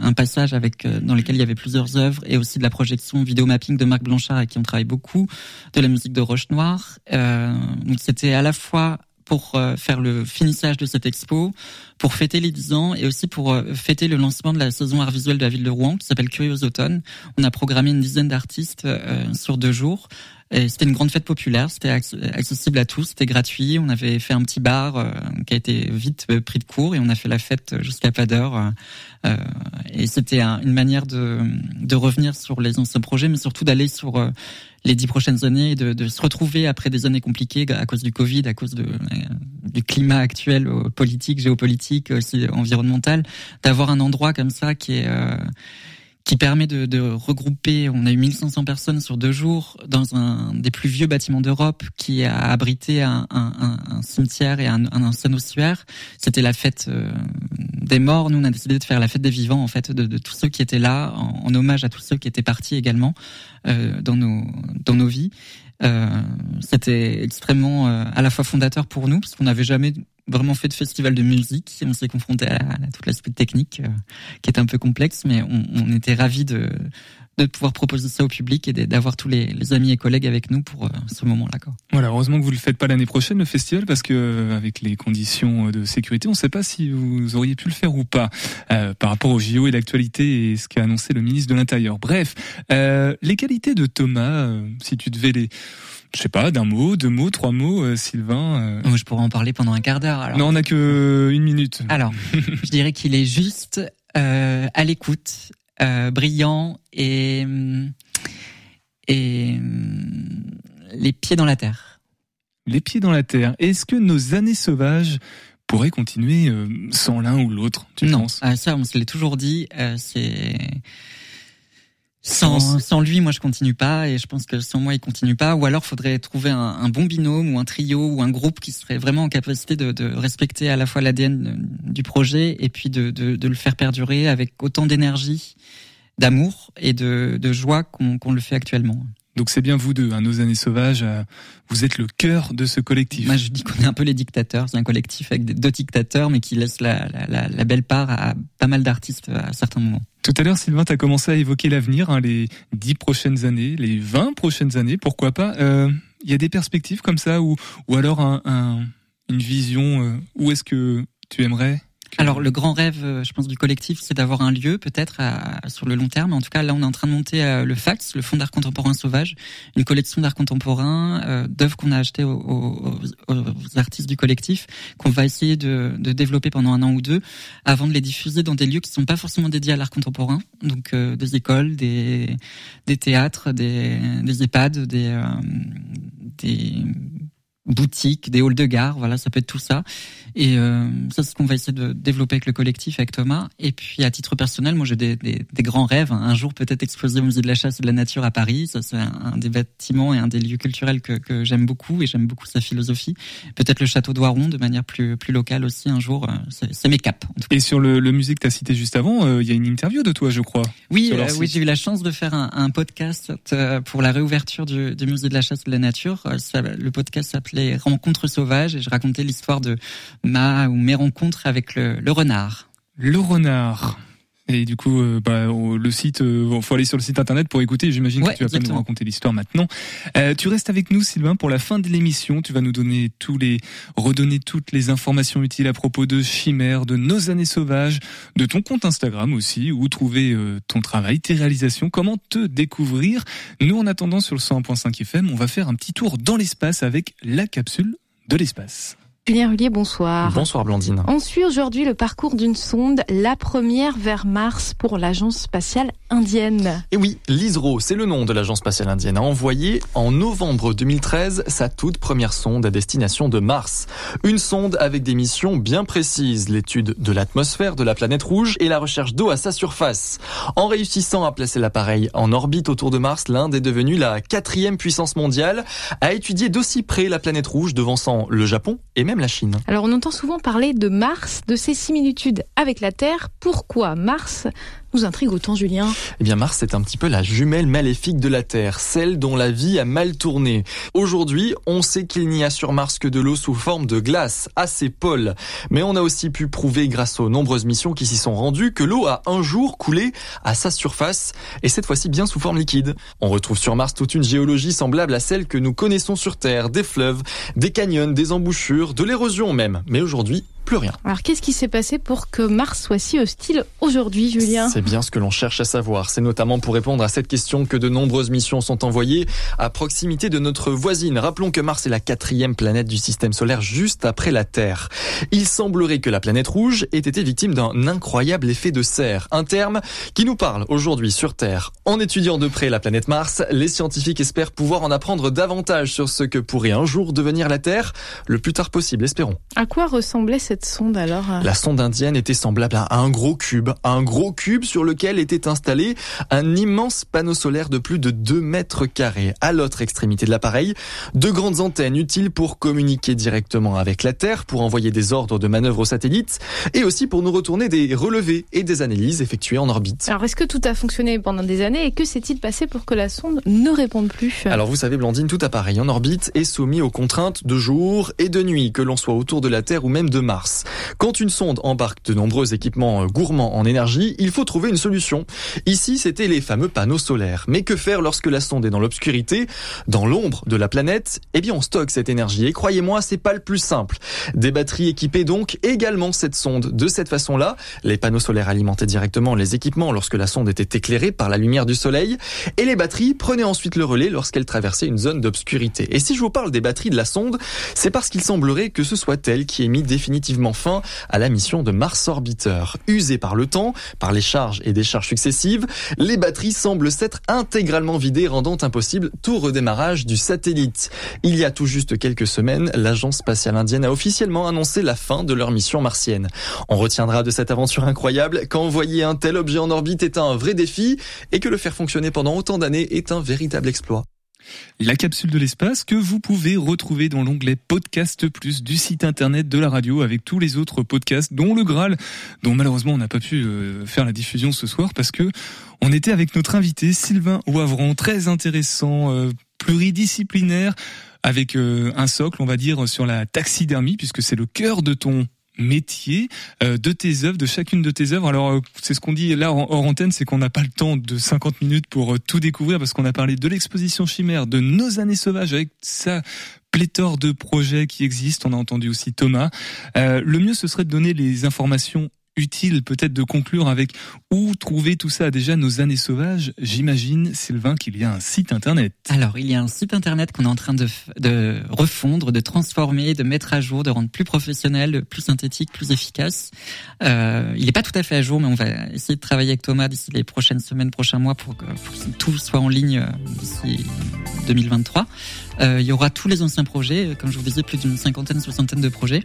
un, passage avec euh, dans lequel il y avait plusieurs œuvres, et aussi de la projection vidéo mapping de Marc Blanchard, avec qui on travaille beaucoup, de la musique de Roche Noire. donc c'était à la fois pour faire le finissage de cette expo, pour fêter les 10 ans et aussi pour euh, fêter le lancement de la saison art visuel de la ville de Rouen qui s'appelle Curieux Automne. On a programmé une dizaine d'artistes euh, sur deux jours. Et c'était une grande fête populaire, c'était accessible à tous, c'était gratuit. On avait fait un petit bar euh, qui a été vite pris de court et on a fait la fête jusqu'à pas d'heure. Euh, et c'était une manière de, de revenir sur les anciens projets, mais surtout d'aller sur les dix prochaines années, de, de, se retrouver après des années compliquées à cause du Covid, à cause de, du climat actuel politique, géopolitique, aussi environnemental, d'avoir un endroit comme ça qui est qui permet de, de, regrouper, on a eu 1500 personnes sur deux jours dans un des plus vieux bâtiments d'Europe qui a abrité un, un, un cimetière et un, ancien ossuaire. C'était la fête euh, des morts. Nous, on a décidé de faire la fête des vivants, en fait, de, de tous ceux qui étaient là, en, en, hommage à tous ceux qui étaient partis également euh, dans nos dans nos vies. Euh, C'était extrêmement euh, à la fois fondateur pour nous, parce qu'on n'avait jamais vraiment fait de festival de musique. On s'est confronté à, à, toute l'aspect technique euh, qui est un peu complexe, mais on, était ravis de, de pouvoir proposer ça au public et d'avoir tous les, amis et collègues avec nous pour euh, ce moment-là. Voilà, heureusement que vous le faites pas l'année prochaine le festival parce que euh, avec les conditions de sécurité, on ne sait pas si vous auriez pu le faire ou pas par rapport au JO et l'actualité et ce qu'a annoncé le ministre de l'Intérieur. Bref, les qualités de Thomas, si tu devais les je sais pas, d'un mot, deux mots, trois mots, euh, Sylvain. Euh... je pourrais en parler pendant un quart d'heure. Non, on n'a que une minute. Alors, je dirais qu'il est juste euh, à l'écoute, euh, brillant et et les pieds dans la terre. Les pieds dans la terre. Est-ce que nos années sauvages pourraient continuer sans l'un ou l'autre Tu non, penses? Ah, ça on se l'est toujours dit. C'est sans, sans lui, moi, je continue pas, et je pense que sans moi, il continue pas. Ou alors, faudrait trouver un, un bon binôme ou un trio ou un groupe qui serait vraiment en capacité de, de respecter à la fois l'ADN du projet et puis de, de, de, le faire perdurer avec autant d'énergie, d'amour et de, de joie qu'on qu le fait actuellement. Donc c'est bien vous deux, hein, nos années sauvages. Euh, vous êtes le cœur de ce collectif. Moi, je dis qu'on est un peu les dictateurs. C'est un collectif avec deux dictateurs, mais qui laisse la, la, la belle part à pas mal d'artistes à certains moments. Tout à l'heure, Sylvain, tu as commencé à évoquer l'avenir, hein, les dix prochaines années, les vingt prochaines années, pourquoi pas. Il euh, y a des perspectives comme ça, ou, ou alors un, un, une vision, euh, où est-ce que tu aimerais alors le grand rêve, euh, je pense, du collectif, c'est d'avoir un lieu peut-être sur le long terme. En tout cas, là, on est en train de monter euh, le FAX, le Fonds d'art contemporain sauvage, une collection d'art contemporain, euh, d'œuvres qu'on a achetées aux, aux, aux, artistes du collectif, qu'on va essayer de, de, développer pendant un an ou deux, avant de les diffuser dans des lieux qui ne sont pas forcément dédiés à l'art contemporain, donc euh, des écoles, des, des théâtres, des, des EHPAD, des, euh, des boutiques, des halls de gare, voilà, ça peut être tout ça. Et euh, ça, c'est ce qu'on va essayer de développer avec le collectif, avec Thomas. Et puis, à titre personnel, moi, j'ai des, des, des, grands rêves. Un jour, peut-être exploser au musée de la chasse et de la nature à Paris. Ça, c'est un, un, des bâtiments et un des lieux culturels que, que j'aime beaucoup et j'aime beaucoup sa philosophie. Peut-être le château d'Oiron de manière plus, plus locale aussi un jour. Euh, c'est mes caps. Et sur le, le musée que tu as cité juste avant, euh, il y a une interview de toi, je crois. Oui, euh, oui, j'ai eu la chance de faire un, un podcast pour la réouverture du, du, musée de la chasse et de la nature. Ça, le podcast s'appelait Rencontres sauvages et je racontais l'histoire de ma ou mes rencontres avec le, le renard. Le renard. Et du coup, euh, bah, le site, euh, faut aller sur le site internet pour écouter. J'imagine ouais, que tu vas exactement. pas nous raconter l'histoire maintenant. Euh, tu restes avec nous, Sylvain, pour la fin de l'émission. Tu vas nous donner tous les, redonner toutes les informations utiles à propos de Chimère, de nos années sauvages, de ton compte Instagram aussi, où trouver euh, ton travail, tes réalisations, comment te découvrir. Nous, en attendant sur le 101.5 FM, on va faire un petit tour dans l'espace avec la capsule de l'espace. Julien Rullier, bonsoir. Bonsoir Blandine. On suit aujourd'hui le parcours d'une sonde, la première vers Mars pour l'agence spatiale indienne. Et oui, l'ISRO, c'est le nom de l'agence spatiale indienne, a envoyé en novembre 2013 sa toute première sonde à destination de Mars. Une sonde avec des missions bien précises, l'étude de l'atmosphère de la planète rouge et la recherche d'eau à sa surface. En réussissant à placer l'appareil en orbite autour de Mars, l'Inde est devenue la quatrième puissance mondiale à étudier d'aussi près la planète rouge, devançant le Japon et même la Chine. Alors on entend souvent parler de Mars, de ses similitudes avec la Terre. Pourquoi Mars? Nous intrigue autant, Julien Eh bien, Mars est un petit peu la jumelle maléfique de la Terre, celle dont la vie a mal tourné. Aujourd'hui, on sait qu'il n'y a sur Mars que de l'eau sous forme de glace, à ses pôles. Mais on a aussi pu prouver, grâce aux nombreuses missions qui s'y sont rendues, que l'eau a un jour coulé à sa surface, et cette fois-ci bien sous forme liquide. On retrouve sur Mars toute une géologie semblable à celle que nous connaissons sur Terre, des fleuves, des canyons, des embouchures, de l'érosion même. Mais aujourd'hui, plus rien. Alors qu'est-ce qui s'est passé pour que Mars soit si hostile aujourd'hui, Julien C'est bien ce que l'on cherche à savoir. C'est notamment pour répondre à cette question que de nombreuses missions sont envoyées à proximité de notre voisine. Rappelons que Mars est la quatrième planète du système solaire juste après la Terre. Il semblerait que la planète rouge ait été victime d'un incroyable effet de serre, un terme qui nous parle aujourd'hui sur Terre. En étudiant de près la planète Mars, les scientifiques espèrent pouvoir en apprendre davantage sur ce que pourrait un jour devenir la Terre, le plus tard possible, espérons. À quoi ressemblait cette sonde alors La sonde indienne était semblable à un gros cube, un gros cube sur lequel était installé un immense panneau solaire de plus de 2 mètres carrés. À l'autre extrémité de l'appareil, deux grandes antennes utiles pour communiquer directement avec la Terre, pour envoyer des ordres de manœuvre aux satellites et aussi pour nous retourner des relevés et des analyses effectuées en orbite. Alors est-ce que tout a fonctionné pendant des années et que s'est-il passé pour que la sonde ne réponde plus? Alors vous savez Blandine, tout appareil en orbite est soumis aux contraintes de jour et de nuit, que l'on soit autour de la Terre ou même de Mars. Quand une sonde embarque de nombreux équipements gourmands en énergie, il faut trouver une solution. Ici, c'était les fameux panneaux solaires. Mais que faire lorsque la sonde est dans l'obscurité, dans l'ombre de la planète? Eh bien, on stocke cette énergie. Et croyez-moi, c'est pas le plus simple. Des batteries équipaient donc également cette sonde. De cette façon-là, les panneaux solaires alimentaient directement les équipements lorsque la sonde était éclairée par la lumière du soleil, et les batteries prenaient ensuite le relais lorsqu'elle traversait une zone d'obscurité. Et si je vous parle des batteries de la sonde, c'est parce qu'il semblerait que ce soit elle qui ait mis définitivement fin à la mission de Mars Orbiter. Usée par le temps, par les charges et décharges successives, les batteries semblent s'être intégralement vidées, rendant impossible tout redémarrage du satellite. Il y a tout juste quelques semaines, l'agence spatiale indienne a officiellement annoncé la fin de leur mission martienne. On retiendra de cette aventure incroyable qu'envoyer un tel objet en orbite est un vrai défi et que le faire fonctionner pendant autant d'années est un véritable exploit. La capsule de l'espace que vous pouvez retrouver dans l'onglet Podcast Plus du site internet de la radio avec tous les autres podcasts, dont le Graal, dont malheureusement on n'a pas pu euh, faire la diffusion ce soir parce que on était avec notre invité Sylvain Wavron, très intéressant, euh, pluridisciplinaire, avec euh, un socle, on va dire, sur la taxidermie, puisque c'est le cœur de ton métier euh, de tes œuvres, de chacune de tes œuvres. Alors euh, c'est ce qu'on dit là hors antenne, c'est qu'on n'a pas le temps de 50 minutes pour euh, tout découvrir parce qu'on a parlé de l'exposition chimère, de nos années sauvages avec sa pléthore de projets qui existent. On a entendu aussi Thomas. le mieux ce serait de donner les informations utile peut-être de conclure avec où trouver tout ça déjà nos années sauvages. J'imagine, Sylvain, qu'il y a un site internet. Alors, il y a un site internet qu'on est en train de, de refondre, de transformer, de mettre à jour, de rendre plus professionnel, plus synthétique, plus efficace. Euh, il n'est pas tout à fait à jour, mais on va essayer de travailler avec Thomas d'ici les prochaines semaines, prochains mois pour que, tout soit en ligne euh, d'ici 2023. Euh, il y aura tous les anciens projets, comme je vous disais, plus d'une cinquantaine, soixantaine de projets.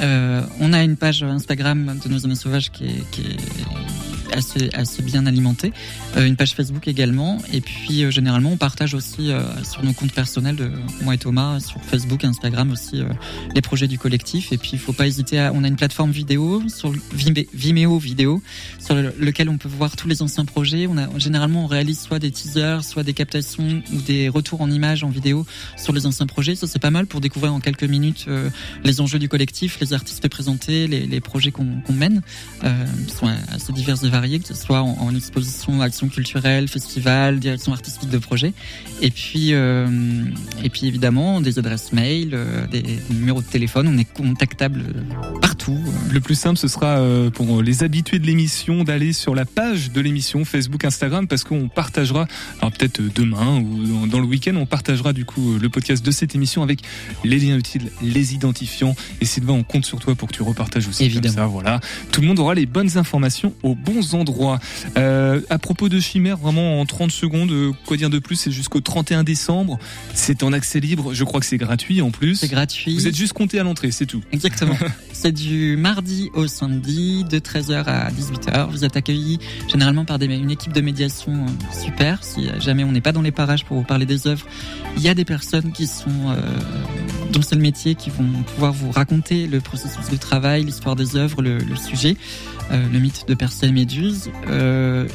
Euh, on a une page Instagram de nos amis sauvages qui est assez, assez bien alimentée, euh, une page Facebook également, et puis euh, généralement on partage aussi euh, sur nos comptes personnels de moi et Thomas sur Facebook, Instagram aussi euh, les projets du collectif, et puis il faut pas hésiter à, on a une plateforme vidéo sur Vimeo, vidéo sur le, lequel on peut voir tous les anciens projets. On a généralement on réalise soit des teasers, soit des captations ou des retours en images en vidéo sur les anciens projets. Ça c'est pas mal pour découvrir en quelques minutes les enjeux du collectif, les artistes présentés, les, projets qu'on mène, qui sont assez divers et variés que ce soit en, en, exposition, action culturelle, festival, direction artistique de projet. Et puis, euh, et puis évidemment, des adresses mail, euh, des, des, numéros de téléphone. On est contactable partout. Le plus simple, ce sera euh, pour les habitués de l'émission d'aller sur la page de l'émission Facebook, Instagram, parce qu'on partagera, alors peut-être demain ou dans le week-end, on partagera du coup le podcast de cette émission avec les liens utiles, les identifiants. Et Sylvain, on compte sur toi pour que tu repartages aussi. Évidemment. Ça, voilà. Tout le monde aura les bonnes informations aux bons endroits. Euh, à propos de Chimère, vraiment en 30 secondes, euh, quoi dire de plus? C'est jusqu'au 31 décembre. C'est en accès libre. Je crois que c'est gratuit en plus. C'est gratuit. Vous êtes juste compté à l'entrée, c'est tout. Exactement. c'est du mardi au samedi, de 13h à 18h. Vous êtes accueillis généralement par des, une équipe de médiation euh, super. Si jamais on n'est pas dans les parages pour vous parler des œuvres, il y a des personnes qui sont euh, dont c'est le métier qui vont pouvoir vous raconter le processus de travail, l'histoire des œuvres, le, le sujet. Euh, le mythe de Persée et Méduse.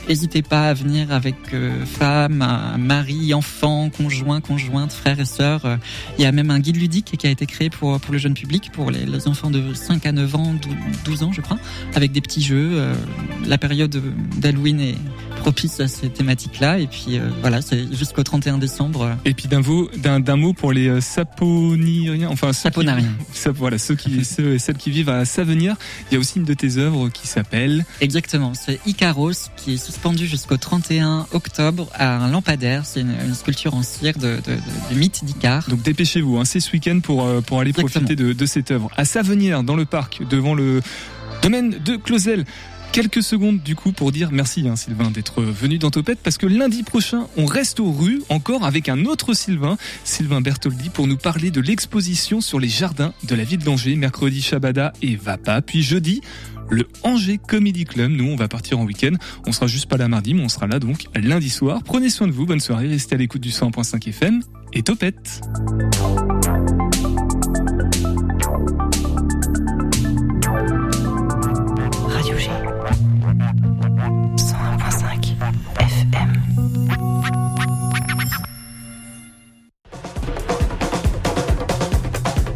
N'hésitez euh, pas à venir avec euh, femmes, mari, enfants, conjoints, conjointes, frères et sœurs. Il y a même un guide ludique qui a été créé pour, pour le jeune public, pour les, les enfants de 5 à 9 ans, 12 ans je crois, avec des petits jeux. la période d'Halloween est propice à ces thématiques-là. Et puis voilà, c'est jusqu'au 31 décembre. Et puis d'un mot, d'un mot pour les saponiriens, enfin saponariens. voilà, ceux qui, ceux et celles qui vivent à Savenir. Il y a aussi une de tes œuvres qui s'appelle. Exactement, c'est Icaros qui est suspendu jusqu'au 31 octobre à un lampadaire. C'est une, sculpture en cire de, de, du mythe d'Icar. Donc dépêchez-vous, hein, c'est ce week-end pour pour aller profiter de, de cette œuvre. À Savenir, dans le parc, devant le domaine de Clausel. Quelques secondes du coup pour dire merci hein, Sylvain d'être venu dans Topette parce que lundi prochain on reste aux rues encore avec un autre Sylvain, Sylvain Bertoldi pour nous parler de l'exposition sur les jardins de la ville d'Angers, mercredi Shabada et Vapa, puis jeudi le Angers Comedy Club. Nous, on va partir en week-end. On sera juste pas là mardi, mais on sera là donc lundi soir. Prenez soin de vous, bonne soirée, restez à l'écoute du 100.5 FM et topette.